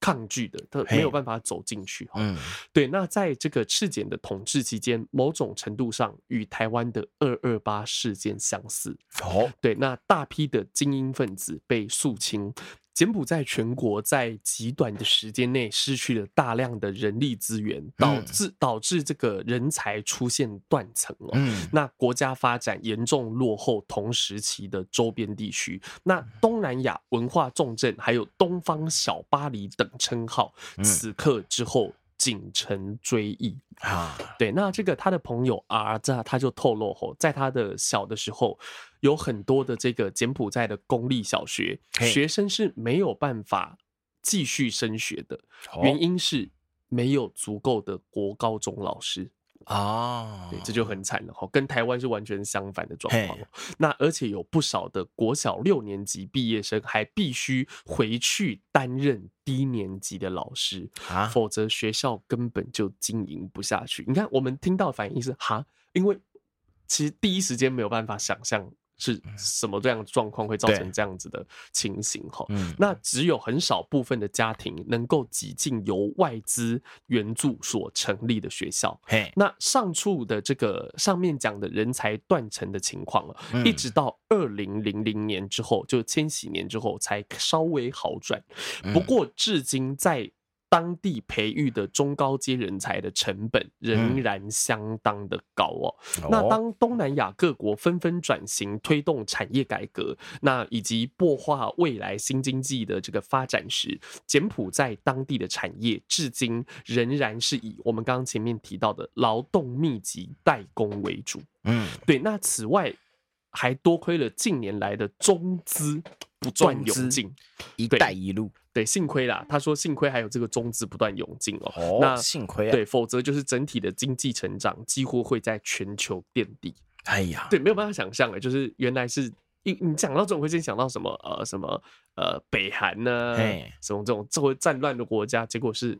抗拒的，他没有办法走进去。嗯，对，那在这个赤柬的统治期间，某种程度上与台湾的二二八事件相似。哦，对，那大批的精英分子被肃清。柬埔寨全国在极短的时间内失去了大量的人力资源，导致导致这个人才出现断层哦。那国家发展严重落后同时期的周边地区，那东南亚文化重镇还有东方小巴黎等称号，此刻之后。锦城追忆啊，对，那这个他的朋友 R 在他就透露后，在他的小的时候，有很多的这个柬埔寨的公立小学学生是没有办法继续升学的，原因是没有足够的国高中老师。哦，对，这就很惨了哈，跟台湾是完全相反的状况。那而且有不少的国小六年级毕业生还必须回去担任低年级的老师啊，否则学校根本就经营不下去。你看，我们听到反应是哈，因为其实第一时间没有办法想象。是什么这样的状况会造成这样子的情形哈？那只有很少部分的家庭能够挤进由外资援助所成立的学校。那上述的这个上面讲的人才断层的情况了，一直到二零零零年之后，就千禧年之后才稍微好转。不过至今在当地培育的中高阶人才的成本仍然相当的高哦。嗯、那当东南亚各国纷纷转型推动产业改革，那以及擘画未来新经济的这个发展时，柬埔寨当地的产业至今仍然是以我们刚刚前面提到的劳动密集代工为主。嗯，对。那此外，还多亏了近年来的中资不断涌进，一带一路。对，幸亏啦。他说，幸亏还有这个中资不断涌进哦。哦，那幸亏啊。对，否则就是整体的经济成长几乎会在全球垫底。哎呀，对，没有办法想象哎，就是原来是你你讲到这种会先想到什么呃什么呃北韩呢？哎，什么这种这会战乱的国家，结果是。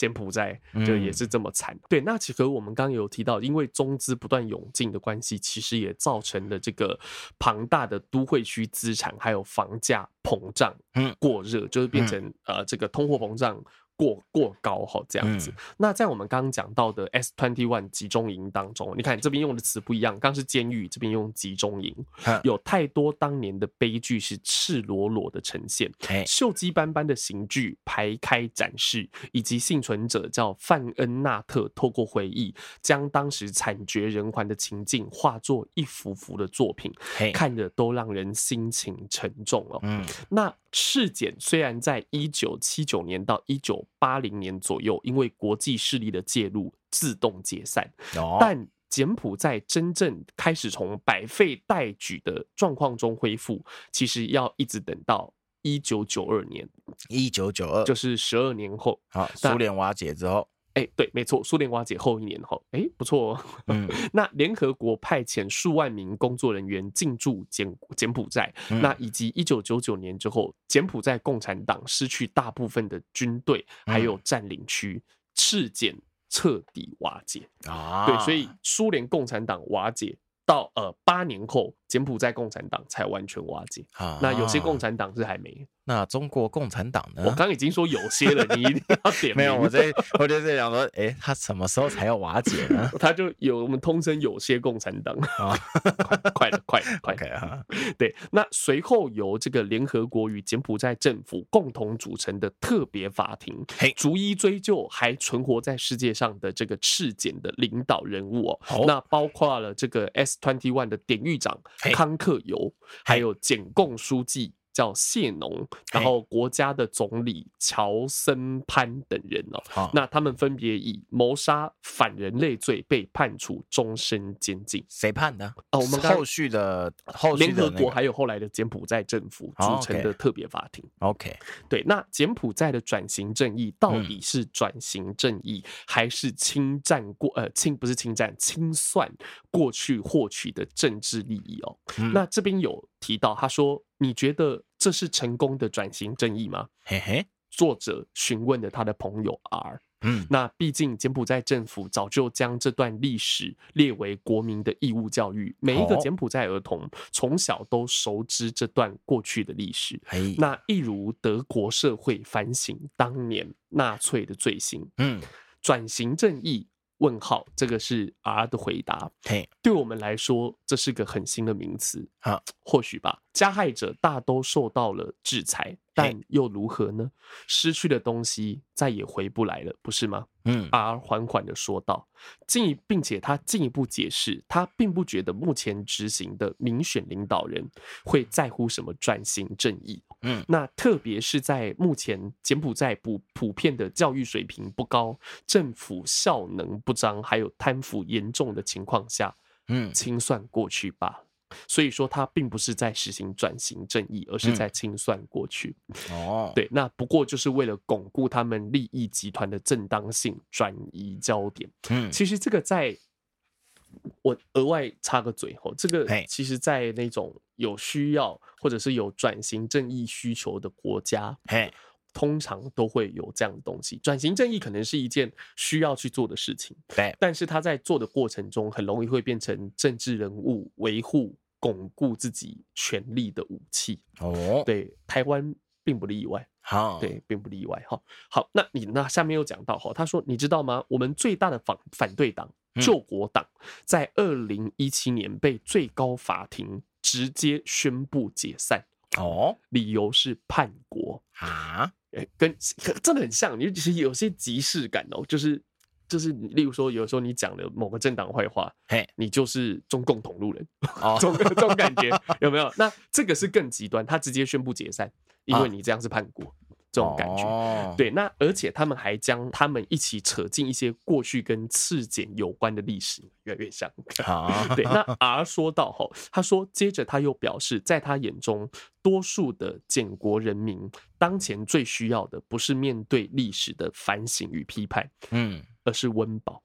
柬埔寨就也是这么惨，嗯，对。那其实我们刚刚有提到，因为中资不断涌进的关系，其实也造成了这个庞大的都会区资产还有房价膨胀，嗯，过热，就是变成呃这个通货膨胀。过过高哈，这样子。那在我们刚刚讲到的 S twenty one 集中营当中，你看这边用的词不一样，刚是监狱，这边用集中营。有太多当年的悲剧是赤裸裸的呈现，锈迹斑斑的刑具排开展示，以及幸存者叫范恩纳特透过回忆，将当时惨绝人寰的情境化作一幅幅的作品，看着都让人心情沉重哦。嗯，那。赤柬虽然在一九七九年到一九八零年左右，因为国际势力的介入自动解散，但柬埔寨真正开始从百废待举的状况中恢复，其实要一直等到一九九二年，一九九二就是十二年后，好，苏联瓦解之后。哎，对，没错，苏联瓦解后一年后，哎，不错哦。嗯，那联合国派遣数万名工作人员进驻柬柬埔寨，嗯，那以及一九九九年之后，柬埔寨共产党失去大部分的军队，还有占领区，赤柬彻底瓦解啊。对，所以苏联共产党瓦解到呃八年后，柬埔寨共产党才完全瓦解啊。那有些共产党是还没。那中国共产党呢？我刚已经说有些了，你一定要点。没有，我在我就在想说，哎、欸，他什么时候才要瓦解呢？他就有我们通称有些共产党啊，快了，快了，快了啊！对，那随后由这个联合国与柬埔寨政府共同组成的特别法庭，逐一追究还存活在世界上的这个赤柬的领导人物哦。那包括了这个 S twenty one 的典狱长康克尤，还有检共书记。叫谢农，然后国家的总理乔森潘等人哦，那他们分别以谋杀反人类罪被判处终身监禁。谁判的？哦，我们后续的后联合国还有后来的柬埔寨政府组成的特别法庭。OK，对，那柬埔寨的转型正义到底是转型正义，还是侵占过？呃，侵不是侵占，清算过去获取的政治利益哦。那这边有提到，他说。你觉得这是成功的转型正义吗？嘿嘿，作者询问了他的朋友 R。嗯，那毕竟柬埔寨政府早就将这段历史列为国民的义务教育，每一个柬埔寨儿童从小都熟知这段过去的历史。那一如德国社会反省当年纳粹的罪行。嗯，转型正义。问号，这个是 R 的回答。嘿，对我们来说，这是个很新的名词。啊，或许吧。加害者大都受到了制裁，但又如何呢？失去的东西再也回不来了，不是吗？嗯，R 缓缓的说道。进一，并且他进一步解释，他并不觉得目前执行的民选领导人会在乎什么转型正义。嗯，那特别是在目前柬埔寨普普遍的教育水平不高、政府效能不彰，还有贪腐严重的情况下，嗯，清算过去吧。所以说，他并不是在实行转型正义，而是在清算过去。哦，对，那不过就是为了巩固他们利益集团的正当性，转移焦点。嗯，其实这个在，我额外插个嘴吼，这个其实，在那种有需要或者是有转型正义需求的国家，通常都会有这样的东西。转型正义可能是一件需要去做的事情，对，但是他在做的过程中，很容易会变成政治人物维护、巩固自己权力的武器。哦，对，台湾并不例外。好，对，并不例外。哈，好，那你那下面又讲到哈，他说，你知道吗？我们最大的反反对党救国党，在二零一七年被最高法庭直接宣布解散。哦，理由是叛国啊，跟真的很像，你其实有些即视感哦，就是就是，例如说，有时候你讲了某个政党坏话，嘿，你就是中共同路人，哦，这种这种感觉有没有？那这个是更极端，他直接宣布解散，因为你这样是叛国。这种感觉，哦、对，那而且他们还将他们一起扯进一些过去跟赤柬有关的历史，越来越像。啊、对，那 R 说到哈，他说，接着他又表示，在他眼中，多数的柬国人民当前最需要的不是面对历史的反省与批判，嗯，而是温饱，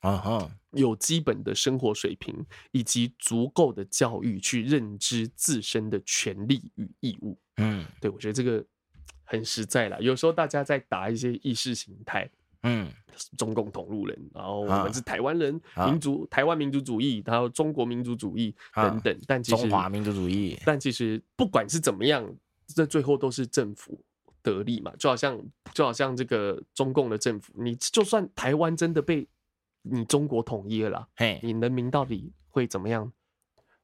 啊哈，有基本的生活水平以及足够的教育去认知自身的权利与义务。嗯，对，我觉得这个。很实在啦，有时候大家在打一些意识形态，嗯，中共同路人，然后我们是台湾人，啊、民族台湾民族主义，然后中国民族主义等等，啊、但其实中华民族主义，但其实不管是怎么样，这最后都是政府得利嘛，就好像就好像这个中共的政府，你就算台湾真的被你中国统一了啦，嘿，你人民到底会怎么样？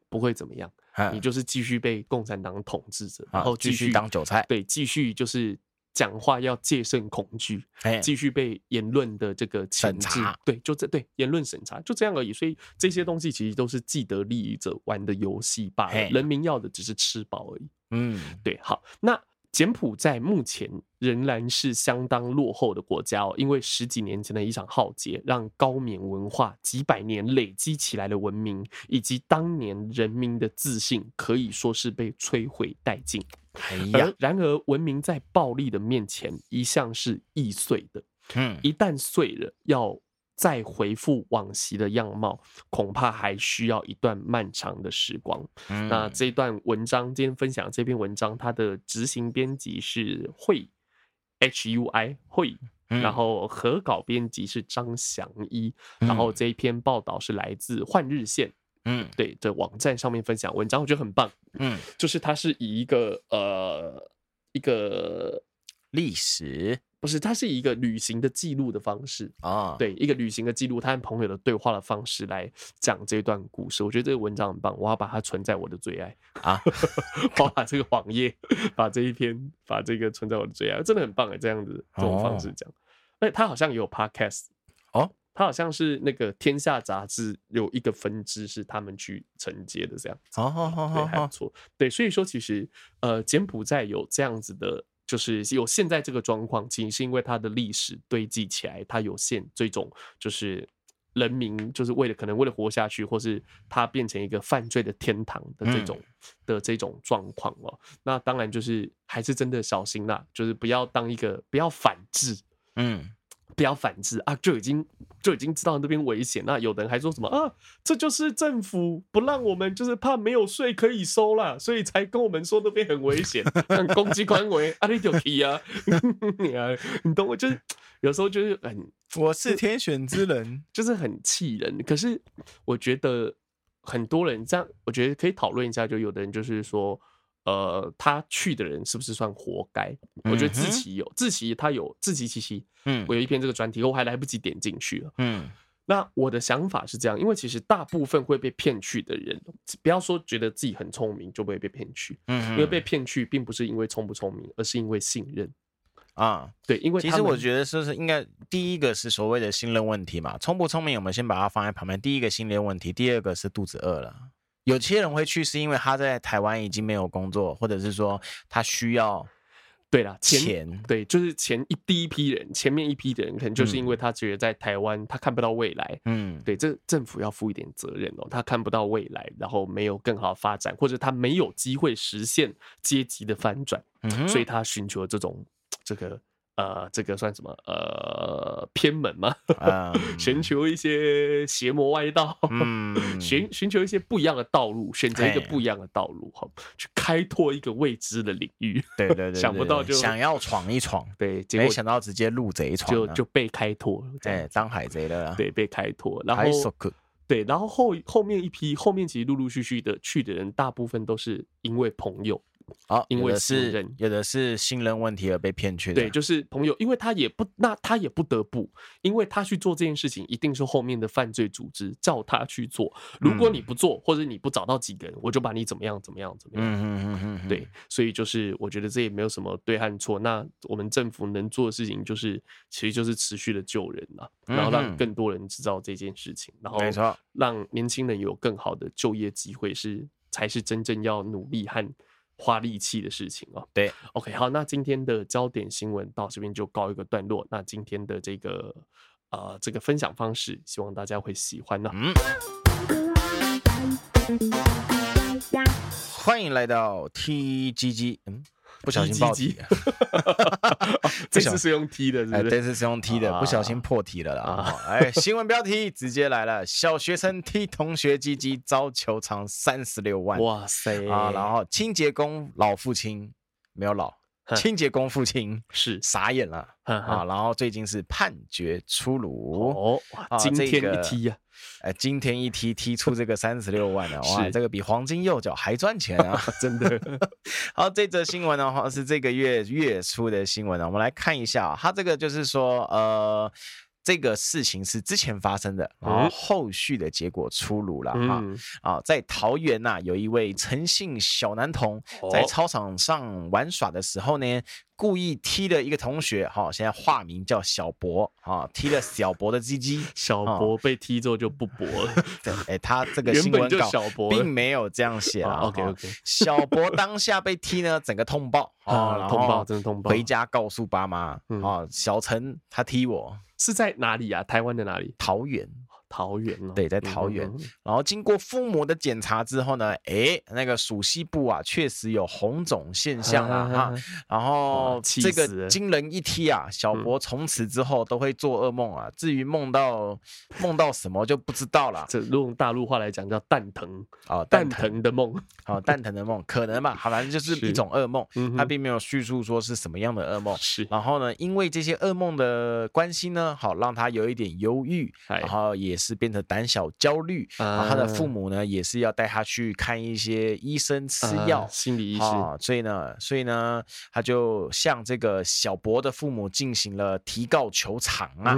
不会怎么样。你就是继续被共产党统治着，然后继续当韭菜，对，继续就是讲话要戒慎恐惧，继续被言论的这个审查，对，就这对言论审查就这样而已。所以这些东西其实都是既得利益者玩的游戏罢了，人民要的只是吃饱而已。嗯，对，好，那。柬埔寨目前仍然是相当落后的国家哦，因为十几年前的一场浩劫，让高棉文化几百年累积起来的文明，以及当年人民的自信，可以说是被摧毁殆尽。哎呀，然而文明在暴力的面前一向是易碎的，嗯，一旦碎了，要。再回复往昔的样貌，恐怕还需要一段漫长的时光。嗯、那这一段文章，今天分享这篇文章，它的执行编辑是会 H U I 会，然后合稿编辑是张祥一，嗯、然后这一篇报道是来自换日线，嗯，对，这网站上面分享文章，我觉得很棒，嗯，就是它是以一个呃一个历史。不是，它是以一个旅行的记录的方式啊，对，一个旅行的记录，他和朋友的对话的方式来讲这段故事。我觉得这个文章很棒，我要把它存在我的最爱啊！我把这个网页，把这一篇，把这个存在我的最爱，真的很棒哎！这样子这种方式讲，哎、哦，他好像也有 podcast 哦，他好像是那个天下杂志有一个分支是他们去承接的这样子，哦，好好好，还不错，对，所以说其实呃，柬埔寨有这样子的。就是有现在这个状况，其实是因为它的历史堆积起来，它有限这种就是人民就是为了可能为了活下去，或是它变成一个犯罪的天堂的这种、嗯、的这种状况哦。那当然就是还是真的小心啦，就是不要当一个不要反制，嗯。不要反制啊！就已经就已经知道那边危险。那有的人还说什么啊？这就是政府不让我们，就是怕没有税可以收啦，所以才跟我们说那边很危险，攻击官维啊！你就皮 啊！你懂我？就是有时候就是很，我是天选之人，就是很气人。可是我觉得很多人这样，我觉得可以讨论一下。就有的人就是说。呃，他去的人是不是算活该？我觉得自己有，自己他有自己七七，嗯，我有一篇这个专题，我还来不及点进去了，嗯。那我的想法是这样，因为其实大部分会被骗去的人，不要说觉得自己很聪明就不会被骗去，嗯，因为被骗去并不是因为聪不聪明，而是因为信任啊。对，因为其实我觉得说是应该第一个是所谓的信任问题嘛，聪不聪明我们先把它放在旁边。第一个信任问题，第二个是肚子饿了。有些人会去，是因为他在台湾已经没有工作，或者是说他需要，对啦，钱，对，就是前一第一批人，前面一批的人，可能就是因为他觉得在台湾他看不到未来，嗯，对，这政府要负一点责任哦，他看不到未来，然后没有更好的发展，或者他没有机会实现阶级的翻转，嗯，所以他寻求这种这个。呃，这个算什么？呃，偏门吗？寻、嗯、求一些邪魔歪道，嗯，寻寻求一些不一样的道路，选择一个不一样的道路，哈，去开拓一个未知的领域。对对对，想不到就想要闯一闯，对，结果没想到直接入贼闯，就就被开拓，对，当海贼了，对，被开拓，然后对，然后后后面一批，后面其实陆陆续续的去的人，大部分都是因为朋友好，因为信任，有的是信任问题而被骗去的。对，就是朋友，因为他也不，那他也不得不，因为他去做这件事情，一定是后面的犯罪组织叫他去做。如果你不做，或者你不找到几个人，我就把你怎么样怎么样怎么样。嗯嗯嗯嗯，对，所以就是我觉得这也没有什么对和错。那我们政府能做的事情，就是其实就是持续的救人啊，然后让更多人知道这件事情，然后没错，让年轻人有更好的就业机会，是才是真正要努力和。花力气的事情哦，对，OK，好，那今天的焦点新闻到这边就告一个段落。那今天的这个呃这个分享方式，希望大家会喜欢呢。嗯，欢迎来到 TGG，嗯。不小心爆题，这次是用踢的，哎，这次是用踢的，不小心破题了啦。哎，新闻标题直接来了：小学生踢同学鸡鸡遭球场三十六万。哇塞啊！然后清洁工老父亲没有老，清洁工父亲是傻眼了啊！然后最近是判决出炉哦，今天一踢呀。哎，今天一踢踢出这个三十六万呢，哇，这个比黄金右脚还赚钱啊！真的。好，这则新闻的话是这个月月初的新闻呢，我们来看一下，它这个就是说，呃。这个事情是之前发生的，然后后续的结果出炉了哈、嗯、啊，在桃园呐、啊，有一位陈姓小男童在操场上玩耍的时候呢，故意踢了一个同学哈，现在化名叫小博啊，踢了小博的鸡鸡，小博被踢之后就不博了。对，哎，他这个新闻稿并没有这样写啊。OK OK，小博当下被踢呢，整个通报啊，通报真的通报，回家告诉爸妈啊，小陈他踢我。是在哪里啊？台湾的哪里？桃园。桃园哦，对，在桃园。然后经过父母的检查之后呢，哎，那个属西部啊，确实有红肿现象啊，哈。然后这个惊人一踢啊，小博从此之后都会做噩梦啊。至于梦到 梦到什么就不知道了。这用大陆话来讲叫蛋疼啊，蛋疼的梦啊，蛋疼的梦 可能吧，好，反正就是一种噩梦。他并没有叙述说是什么样的噩梦。是。然后呢，因为这些噩梦的关系呢，好让他有一点忧郁，然后也。是变得胆小焦虑，然后他的父母呢也是要带他去看一些医生吃药，心理医生。所以呢，所以呢，他就向这个小博的父母进行了提告求偿啊，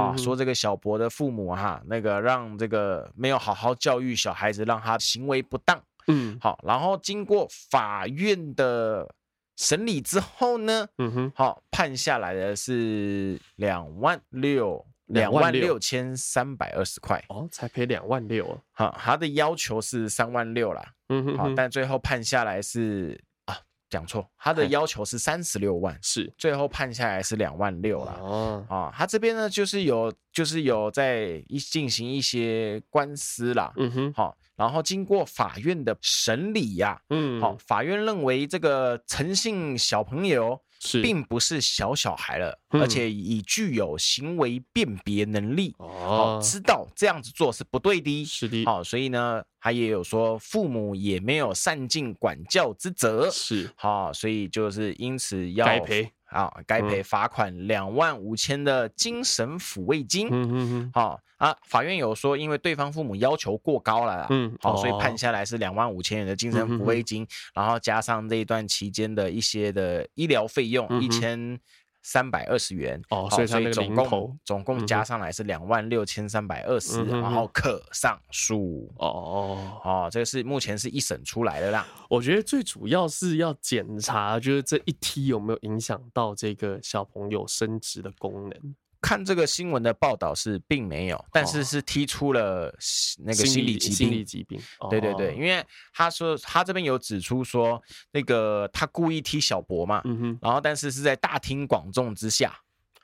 啊，说这个小博的父母哈，那个让这个没有好好教育小孩子，让他行为不当，嗯，好，然后经过法院的审理之后呢，嗯哼，好，判下来的是两万六。两万六。千三百二十块。哦，才赔两万六。啊！好，他的要求是三万六啦，嗯哼，好，但最后判下来是啊，讲错，他的要求是三十六万，是。最后判下来是两万六啦。哦，啊，他这边呢就是有就是有在一进行一些官司啦，嗯哼，好，然后经过法院的审理呀，嗯，好，法院认为这个陈姓小朋友。是，并不是小小孩了，嗯、而且已具有行为辨别能力，哦，知道这样子做是不对的，是的，好，所以呢，他也有说父母也没有善尽管教之责，是，好，所以就是因此要该赔。啊，该赔罚款两万五千的精神抚慰金。嗯嗯嗯。好啊，法院有说，因为对方父母要求过高了，嗯，好，所以判下来是两万五千元的精神抚慰金，然后加上这一段期间的一些的医疗费用一千三百二十元。哦，所以所以总共总共加上来是两万六千三百二十，然后可上诉。哦哦哦，这个是目前是一审出来的啦。我觉得最主要是要检查，就是这一梯有没有影响到这个小朋友生殖的功能。看这个新闻的报道是并没有，但是是踢出了那个心理疾病。心理疾病，对对对，因为他说他这边有指出说，那个他故意踢小博嘛，嗯，然后但是是在大庭广众之下，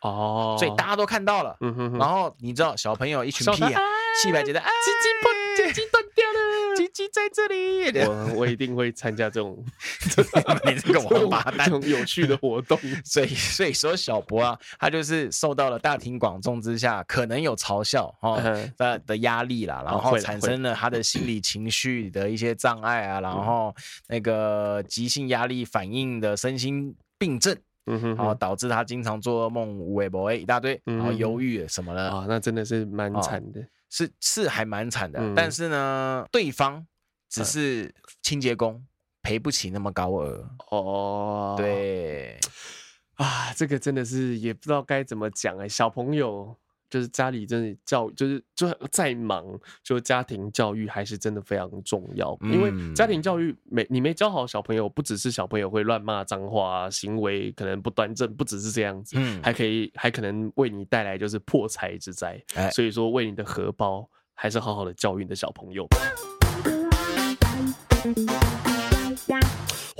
哦，所以大家都看到了，嗯哼，然后你知道小朋友一群屁啊，细白觉得啊，鸡鸡破，鸡鸡断掉了。鸡鸡在这里，我我一定会参加这种你 这个王八蛋这种有趣的活动。所以所以说小博啊，他就是受到了大庭广众之下可能有嘲笑哦的的压力啦，然后产生了他的心理情绪的一些障碍啊，然后那个急性压力反应的身心病症，嗯哼，然后导致他经常做噩梦、无微博一大堆，然后忧郁什么的。啊，那真的是蛮惨的。是是还蛮惨的，嗯、但是呢，对方只是清洁工，赔不起那么高额哦。对啊，这个真的是也不知道该怎么讲哎，小朋友。就是家里真的教育，就是就再忙，就家庭教育还是真的非常重要。因为家庭教育没你没教好小朋友，不只是小朋友会乱骂脏话，行为可能不端正，不只是这样子，还可以还可能为你带来就是破财之灾。所以说，为你的荷包，还是好好的教育你的小朋友。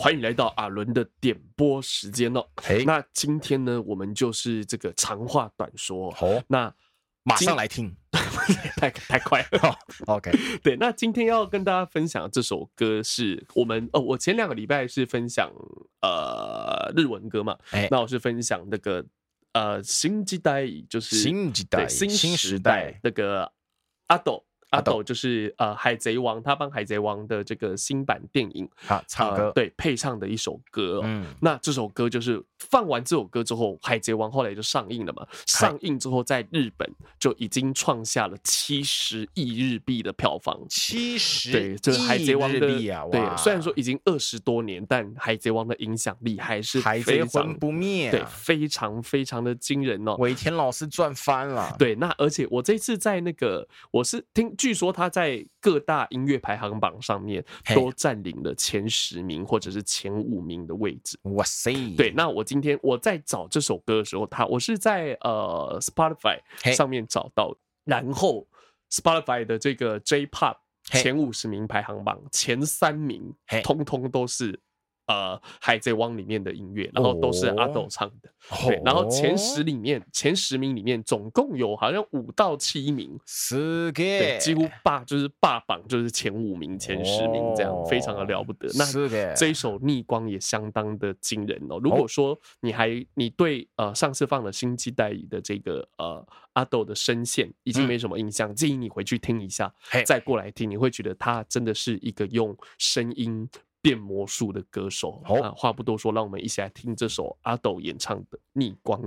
欢迎来到阿伦的点播时间哦。那今天呢，我们就是这个长话短说。那马上来听，太太快了。OK，对，那今天要跟大家分享的这首歌是我们哦，我前两个礼拜是分享呃日文歌嘛，欸、那我是分享那个呃新时代，就是新时代新时代那个阿斗。阿斗就是呃海贼王，他帮海贼王的这个新版电影啊唱歌，对，配唱的一首歌。嗯，那这首歌就是放完这首歌之后，海贼王后来就上映了嘛。上映之后，在日本就已经创下了七十亿日币的票房。七十对，这是海贼王的对，虽然说已经二十多年，但海贼王的影响力还是海贼魂不灭，对，非常非常的惊人哦。尾田老师赚翻了。对，那而且我这次在那个我是听。据说他在各大音乐排行榜上面都占领了前十名或者是前五名的位置。哇塞！对，那我今天我在找这首歌的时候，他我是在呃 Spotify 上面找到，然后 Spotify 的这个 J-Pop 前五十名排行榜前三名，通通都是。呃，海贼王里面的音乐，然后都是阿斗唱的。Oh. 对，然后前十里面，前十名里面总共有好像五到七名，对，几乎霸就是霸榜，就是前五名、前十名这样，非常的了不得。那这一首逆光也相当的惊人哦。如果说你还你对呃上次放的星际代理的这个呃阿斗的声线已经没什么印象，建议你回去听一下，再过来听，你会觉得他真的是一个用声音。变魔术的歌手，好，那话不多说，让我们一起来听这首阿斗演唱的《逆光》。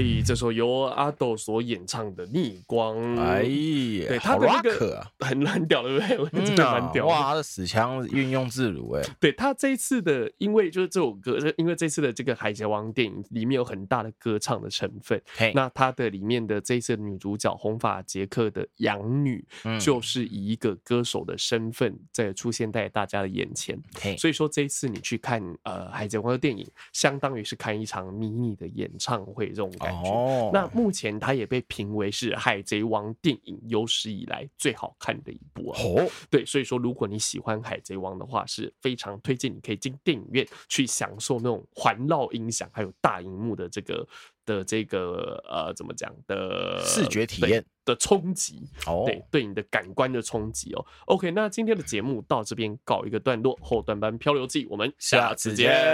哎，这首由阿斗所演唱的《逆光》，哎，对他的那个很很屌，对不对？真的蛮屌，哇，他的死腔运用自如，哎，对他这一次的，因为就是这首歌，因为这次的这个《海贼王》电影里面有很大的歌唱的成分，那他的里面的这一次的女主角红发杰克的养女，就是以一个歌手的身份在出现在大家的眼前，所以说这一次你去看呃《海贼王》的电影，相当于是看一场迷你的演唱会这种感觉。哦，那目前它也被评为是《海贼王》电影有史以来最好看的一部啊。哦，对，所以说如果你喜欢《海贼王》的话，是非常推荐你可以进电影院去享受那种环绕音响还有大荧幕的这个的这个呃怎么讲的视觉体验的冲击哦，对，对你的感官的冲击哦。OK，那今天的节目到这边告一个段落，后段班漂流记，我们下次见。